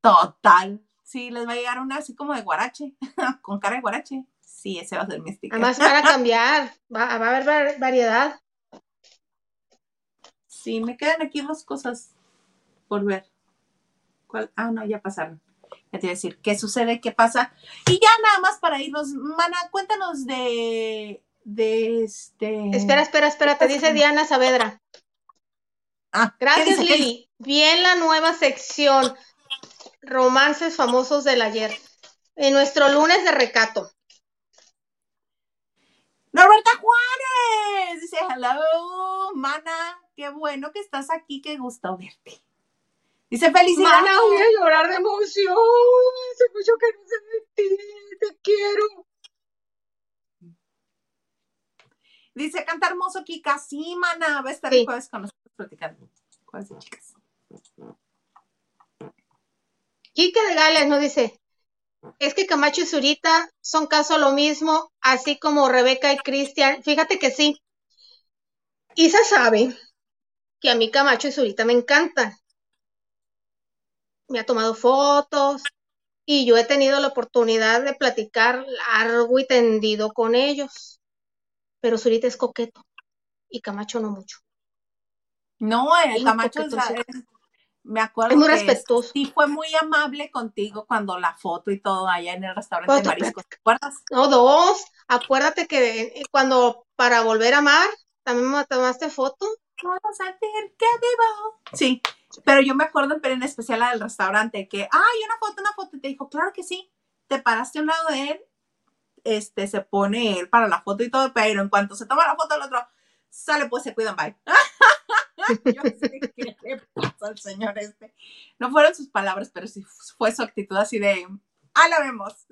Total. Sí, les va a llegar una así como de guarache, con cara de guarache. Sí, ese va a ser mi sticker. Además, para cambiar, va, va a haber var- variedad. Sí, me quedan aquí dos cosas por ver. ¿Cuál? Ah, no, ya pasaron. Ya te iba a decir, ¿qué sucede? ¿Qué pasa? Y ya nada más para irnos, Mana, cuéntanos de, de este... Espera, espera, espera, te dice Diana Saavedra. Ah, ¿qué Gracias. Lili. Bien la nueva sección, romances famosos del ayer. En nuestro lunes de recato. Norberta Juárez dice, hello, Mana, qué bueno que estás aquí, qué gusto verte. Dice, felicidades. Mana, voy a llorar de emoción. Hace mucho que no sé de ti. Te quiero. Dice, canta hermoso, Kika. Sí, Mana, va a estar Sí. el jueves con nosotros platicando. Jueves de chicas. Quique de Gales nos dice, es que Camacho y Zurita son caso lo mismo, así como Rebeca y Cristian. Fíjate que sí. Isa sabe que a mí Camacho y Zurita me encantan. Me ha tomado fotos y yo he tenido la oportunidad de platicar largo y tendido con ellos. Pero Zurita es coqueto y Camacho no mucho. No, el Camacho es- me acuerdo Es muy que respetuoso. sí fue muy amable contigo cuando la foto y todo allá en el restaurante de mariscos, ¿te acuerdas? No, dos. Acuérdate que eh, cuando para volver a amar, también me tomaste foto. Vamos a ver qué vivo. Sí, pero yo me acuerdo, pero en especial la del restaurante, que, ay, una foto, una foto, y te dijo, claro que sí, te paraste a un lado de él, este, se pone él para la foto y todo, pero en cuanto se toma la foto el otro, sale, pues se cuidan, bye. yo qué le pasa al señor este. No fueron sus palabras, pero sí fue su actitud así de, ah, la vemos.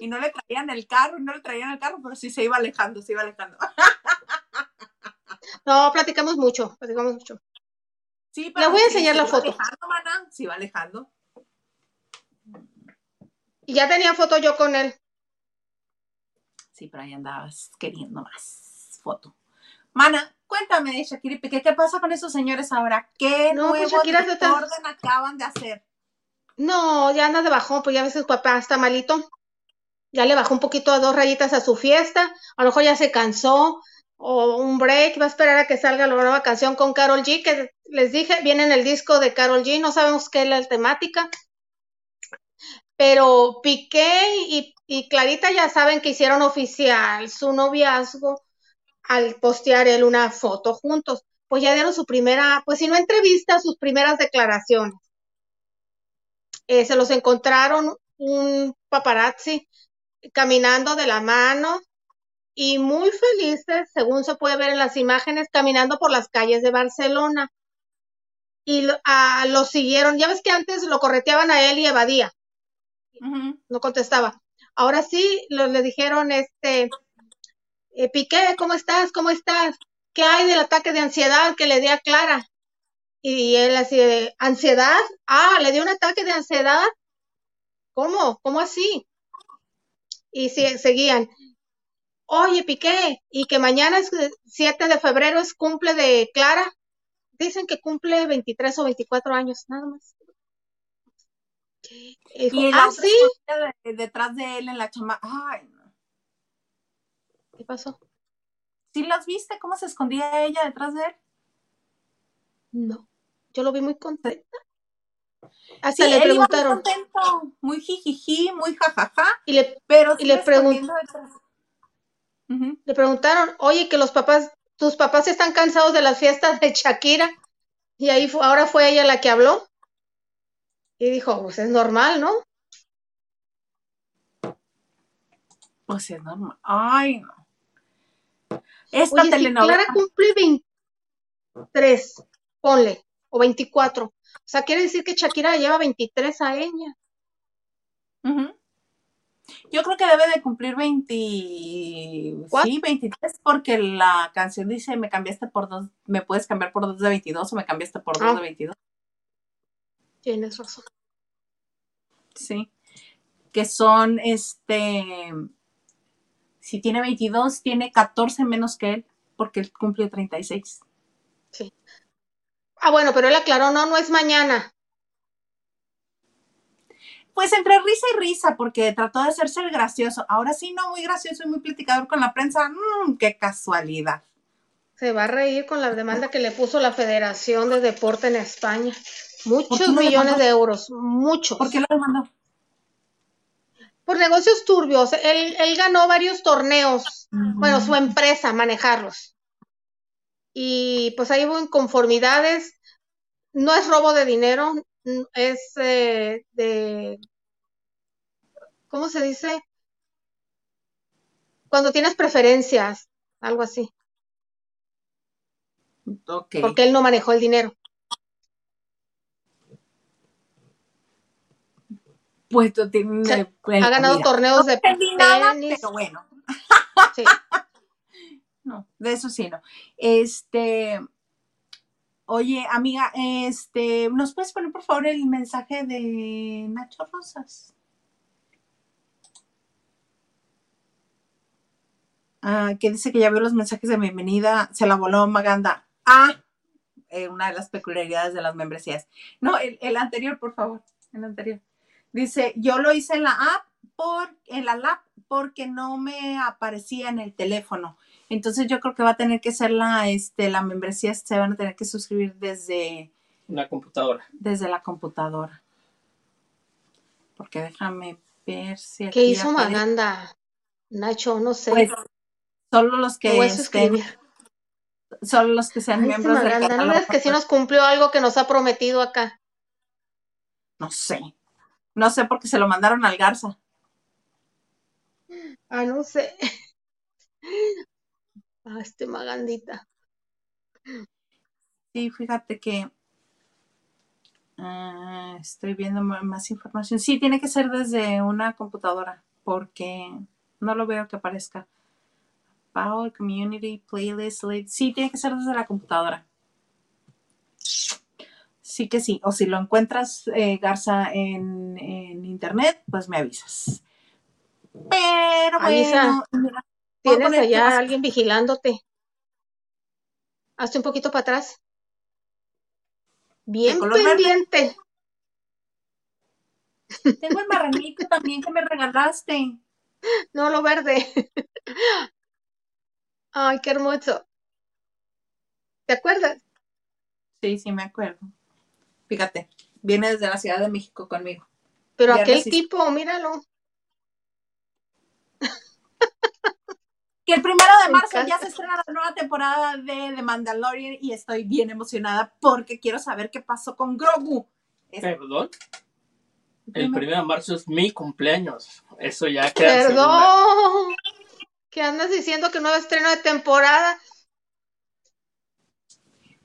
Y no le traían el carro, no le traían el carro, pero sí se iba alejando, se iba alejando. No, platicamos mucho, platicamos mucho. Sí, Le voy a sí, enseñar se la iba foto. Alejando, mana, se iba alejando. Y ya tenía foto yo con él. Sí, pero ahí andabas queriendo más foto. Mana, cuéntame, Shakira Piqué, ¿qué pasa con esos señores ahora? ¿Qué No, pues, nuevo está- orden acaban de hacer? No, ya anda de bajón, pues ya a veces su papá está malito. Ya le bajó un poquito a dos rayitas a su fiesta. A lo mejor ya se cansó. O un break, va a esperar a que salga la nueva canción con Carol G, que les dije, viene en el disco de Carol G, no sabemos qué es la temática. Pero Piqué y, y Clarita ya saben que hicieron oficial su noviazgo al postear él una foto juntos. Pues ya dieron su primera, pues si no entrevista, sus primeras declaraciones. Eh, se los encontraron un paparazzi caminando de la mano y muy felices, según se puede ver en las imágenes, caminando por las calles de Barcelona. Y a, lo siguieron, ya ves que antes lo correteaban a él y evadía, no contestaba. Ahora sí, lo, le dijeron, este, eh, Piqué, ¿cómo estás? ¿Cómo estás? ¿Qué hay del ataque de ansiedad que le di a Clara? Y él así de, ¿ansiedad? Ah, le dio un ataque de ansiedad. ¿Cómo? ¿Cómo así? Y sí, seguían. Oye, Piqué, y que mañana es eh, 7 de febrero es cumple de Clara. Dicen que cumple 23 o 24 años, nada más. Y dijo, Y ah, sí. de- detrás de él en la chama. Ay, no. ¿Qué pasó? ¿Sí las viste? ¿Cómo se escondía ella detrás de él? No, yo lo vi muy contenta. Hasta Sí, le él iba muy preguntaron contento, muy jijiji, muy jajaja, y le, pero Y le pregun- le preguntaron, oye, que los papás, tus papás están cansados de las fiestas de Shakira. Y ahí fu- ahora fue ella la que habló. Y dijo, pues es normal, ¿no? Pues es normal. Ay, no. Esta Oye, si telenovela. Clara cumple 23, ponle, o 24. O sea, quiere decir que Shakira lleva 23 a ella. Ujú. Yo creo que debe de cumplir 20, ¿Cuál? sí, 23, porque la canción dice, me cambiaste por dos, me puedes cambiar por dos de 22 o me cambiaste por dos Ah. de 22. Tienes razón. Sí. Que son, este, si tiene 22, tiene 14 menos que él, porque él cumple 36. Ah, bueno, pero él aclaró, no, no es mañana. Pues entre risa y risa, porque trató de hacerse el gracioso. Ahora sí, no, muy gracioso y muy platicador con la prensa. Mmm, qué casualidad. Se va a reír con la demanda que le puso la Federación de Deporte en España. ¿Por Muchos millones de euros, muchos. ¿Por qué lo demandó? Por negocios turbios. Él, él ganó varios torneos. Bueno, su empresa, manejarlos. Y pues ahí hubo inconformidades. No es robo de dinero, es eh, de, ¿cómo se dice? Cuando tienes preferencias, algo así, porque él no manejó el dinero. Pues tú tienes- Se- bueno, Ha ganado mira, torneos no de nada, tenis. pero bueno, Sí. no, de eso sí no. Este, oye, amiga, este, ¿nos puedes poner por favor el mensaje de Nacho Rosas? Ah, que dice que ya veo los mensajes de bienvenida, se la voló Maganda. Ah, eh, una de las peculiaridades de las membresías. No, el, el anterior, por favor, el anterior. Dice, yo lo hice en la app por, en la lap porque no me aparecía en el teléfono. Entonces yo creo que va a tener que ser la, este, la membresía, se van a tener que suscribir desde, Una computadora. desde la computadora. Porque déjame ver si ¿Qué aquí hizo aparece. Maganda? Nacho, no sé. Pues, solo los Lo que voy a estén, suscribir. solo los que sean Ay, miembros del Maganda, ¿no catálogo. ves que sí nos cumplió algo que nos ha prometido acá? No sé. No sé porque se lo mandaron al Garza. Ah, no sé. Ah, este Magandita. Sí, fíjate que ah, estoy viendo más información. Sí, tiene que ser desde una computadora porque no lo veo que aparezca. Power Community Playlist. List. Sí, tiene que ser desde la computadora. Sí que sí. O si lo encuentras, eh, Garza, en, en internet, pues me avisas. Pero Avisa. bueno, a ¿Tienes allá vas- alguien vigilándote? Hazte un poquito para atrás. Bien color verde? pendiente. tengo el marranito también que me regalaste. No lo verde. Ay, qué hermoso. ¿Te acuerdas? Sí, sí, me acuerdo. Fíjate, viene desde la Ciudad de México conmigo. Pero Ya aquel tipo, míralo. Que el primero de marzo ya se estrena la nueva temporada de The Mandalorian y estoy bien emocionada porque quiero saber qué pasó con Grogu. Es- Perdón. El primer- primero de marzo es mi cumpleaños. Eso ya queda en. Perdón. ¿Qué andas diciendo que nuevo estreno de temporada?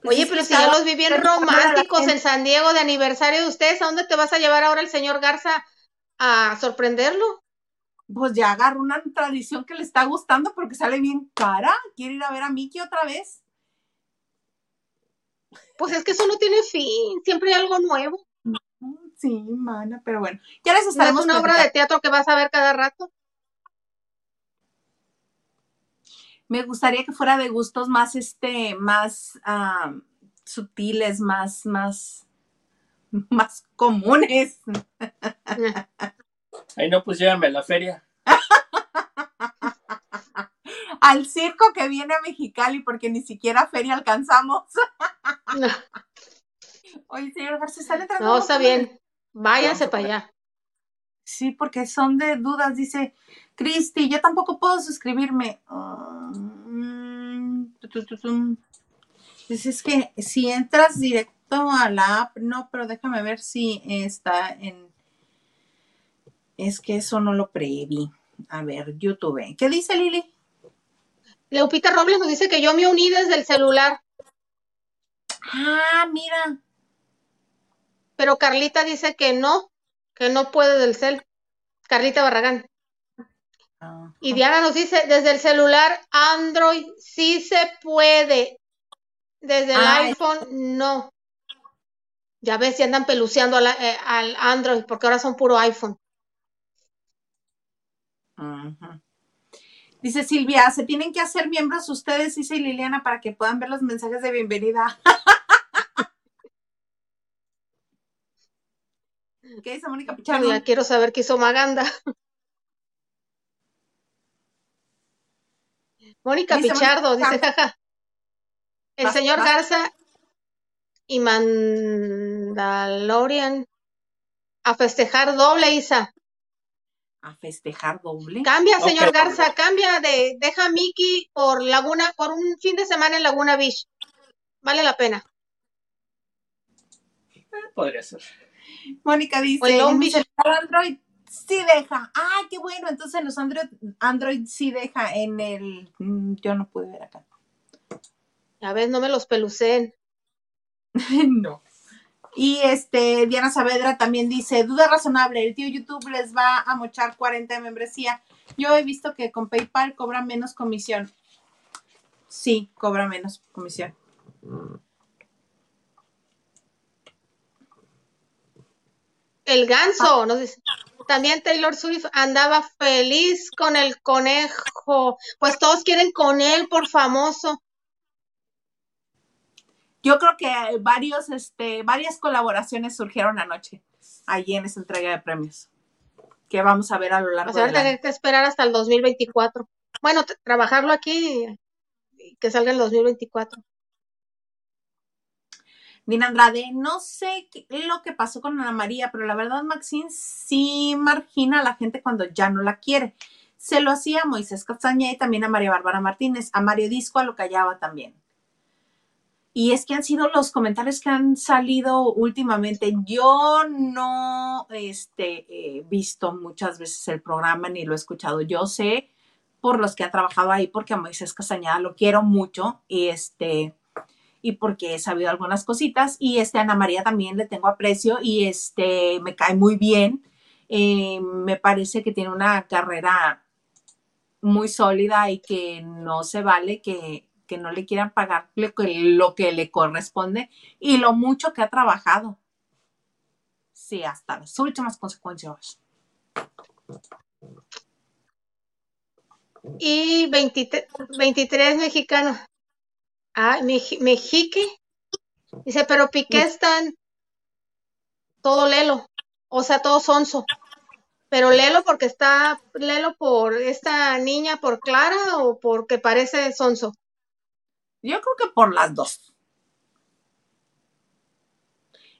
Pues Oye, pero si ya los vi bien románticos en San Diego de aniversario de ustedes, ¿a dónde te vas a llevar ahora el señor Garza a sorprenderlo? Pues ya agarró una tradición que le está gustando porque sale bien cara. Quiere ir a ver a Mickey otra vez. Pues es que eso no tiene fin, siempre hay algo nuevo. Mm, Sí, mana, pero bueno. Ya les No es una obra de teatro que vas a ver cada rato. Me gustaría que fuera de gustos más, este, más ah, sutiles, más, más, más comunes. Ay, no, pues llévame a la feria. Al circo que viene a Mexicali, porque ni siquiera feria alcanzamos. No, Oye, señor García, ¿está entrando? no, está bien. A para allá. Sí, porque son de dudas. Dice, Cristi, yo tampoco puedo suscribirme. Mm, tu, tu, tu, tum. Dice, es que si entras directo a la app, no, pero déjame ver si está en... Es que eso no lo preví. A ver, YouTube. ¿Qué dice Lili? Leupita Robles nos dice que yo me uní desde el celular, Ah, mira. pero Carlita dice que no, que no puede del cel. Carlita Barragán. Ah, Y Diana nos dice, desde el celular Android sí se puede, desde el Ah, es- iPhone no. Ya ves, si andan peluceando la- eh, al Android, porque ahora son puro iPhone. Dice Silvia, se tienen que hacer miembros ustedes, dice Liliana, para que puedan ver los mensajes de bienvenida. ¿Qué dice Mónica Pichardo? quiero saber qué hizo Maganda. Mónica Dice Mónica Pichardo, dice, jaja. El señor. Garza y Mandalorian a festejar doble, Isa. A festejar doble. Cambia, señor. Garza, cambia de, deja a Mickey por Laguna, por un fin de semana en Laguna Beach. Vale la pena. Eh, Podría ser. Mónica dice, Android sí deja. Ay, qué bueno. Entonces en los Android, Android sí deja. En el... mm, Yo no pude ver acá. A ver, no me los peluceen. no. Y este, Diana Saavedra también dice, duda razonable, el tío YouTube les va a mochar 40 de membresía. Yo he visto que con PayPal cobra menos comisión. Sí, cobra menos comisión. El ganso, nos dice. También Taylor Swift andaba feliz con el conejo. Pues todos quieren con él por famoso. Yo creo que varios, este, varias colaboraciones surgieron anoche. allí en esa entrega de premios que vamos a ver a lo largo O sea, del año. tener que esperar hasta el 2024. Bueno, trabajarlo aquí y que salga el 2024. Dina Andrade, no sé lo que pasó con Ana María, pero la verdad Maxine sí margina a la gente cuando ya no la quiere. Se lo hacía a Moisés Castañeda y también a María Bárbara Martínez. A Mario Disco a lo callaba también. Y es que han sido los comentarios que han salido últimamente. Yo no este, he visto muchas veces el programa ni lo he escuchado. Yo sé por los que ha trabajado ahí, porque a Moisés Castañeda lo quiero mucho y este y porque he sabido algunas cositas y este Ana María también le tengo aprecio y este me cae muy bien. Eh, me parece que tiene una carrera muy sólida y que no se vale que, que no le quieran pagar lo que, le corresponde y lo mucho que ha trabajado. Sí, hasta las últimas consecuencias. Y 23, 23 mexicanos. Ah, Mexique. Dice, pero Piqué está en todo lelo. O sea, todo sonso. Pero lelo porque está lelo por esta niña, por Clara o porque parece sonso. Yo creo que por las dos.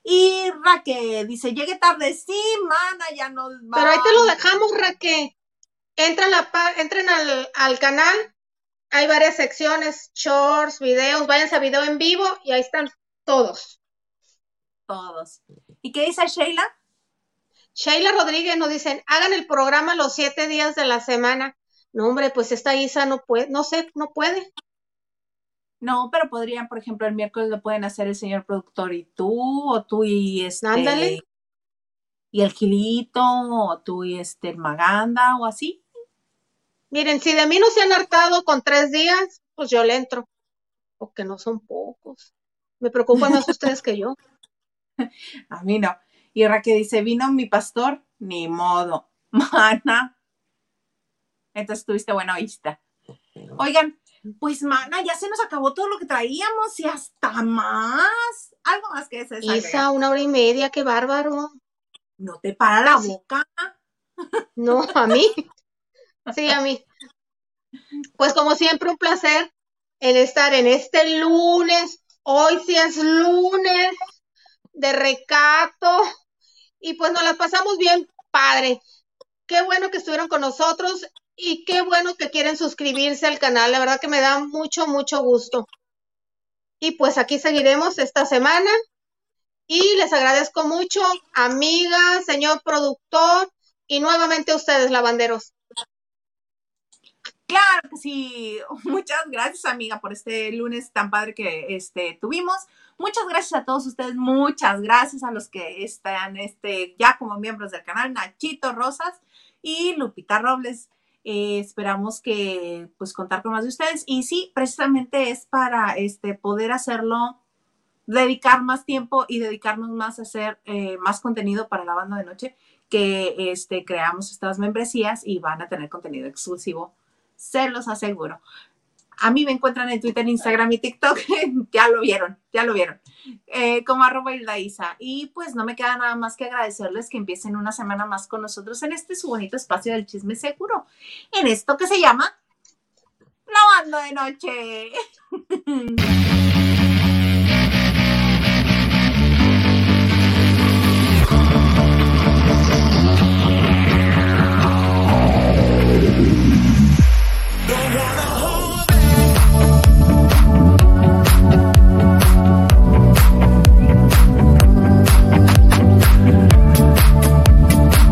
Y Raquel dice, llegue tarde, sí, mana, ya nos va. Pero ahí te lo dejamos, Raquel. Entra la, entren al, al canal. Hay varias secciones, shorts, videos. Váyanse a video en vivo y ahí están todos. Todos. ¿Y qué dice Sheila? Sheila Rodríguez nos dicen, hagan el programa los siete días de la semana. No, hombre, pues esta Isa no puede, no sé, no puede. No, pero podrían, por ejemplo, el miércoles lo pueden hacer el señor productor y tú, o tú y este. Ándale. Y el Gilito, o tú y este, el Maganda, o así. Miren, si de mí no se han hartado con tres días, pues yo le entro. Porque no son pocos. Me preocupan más ustedes que yo. A mí no. Y Raquel dice, vino mi pastor, ni modo. Mana. Entonces tuviste buena vista. Oigan, pues mana, ya se nos acabó todo lo que traíamos y hasta más. Algo más que agregar? Isa, una hora y media, qué bárbaro. No te para la Sí. boca. No, a mí. Sí, a mí. Pues como siempre, un placer en estar en este lunes. Hoy sí es lunes de recato. Y pues nos las pasamos bien, padre. Qué bueno que estuvieron con nosotros y qué bueno que quieren suscribirse al canal. La verdad que me da mucho, mucho gusto. Y pues aquí seguiremos esta semana. Y les agradezco mucho, amiga, señor productor, y nuevamente a ustedes, lavanderos. Claro que sí. Muchas gracias, amiga, por este lunes tan padre que este, tuvimos. Muchas gracias a todos ustedes. Muchas gracias a los que están este, ya como miembros del canal, Nachito Rosas y Lupita Robles. Eh, esperamos que pues contar con más de ustedes. Y sí, precisamente es para este, poder hacerlo, dedicar más tiempo y dedicarnos más a hacer eh, más contenido para la banda de noche que este, creamos estas membresías y van a tener contenido exclusivo se los aseguro. A mí me encuentran en Twitter, Instagram y TikTok. ya lo vieron, ya lo vieron. Eh, como arroba Isa. Y pues no me queda nada más que agradecerles que empiecen una semana más con nosotros en este su bonito espacio del chisme seguro. En esto que se llama Lavando de Noche.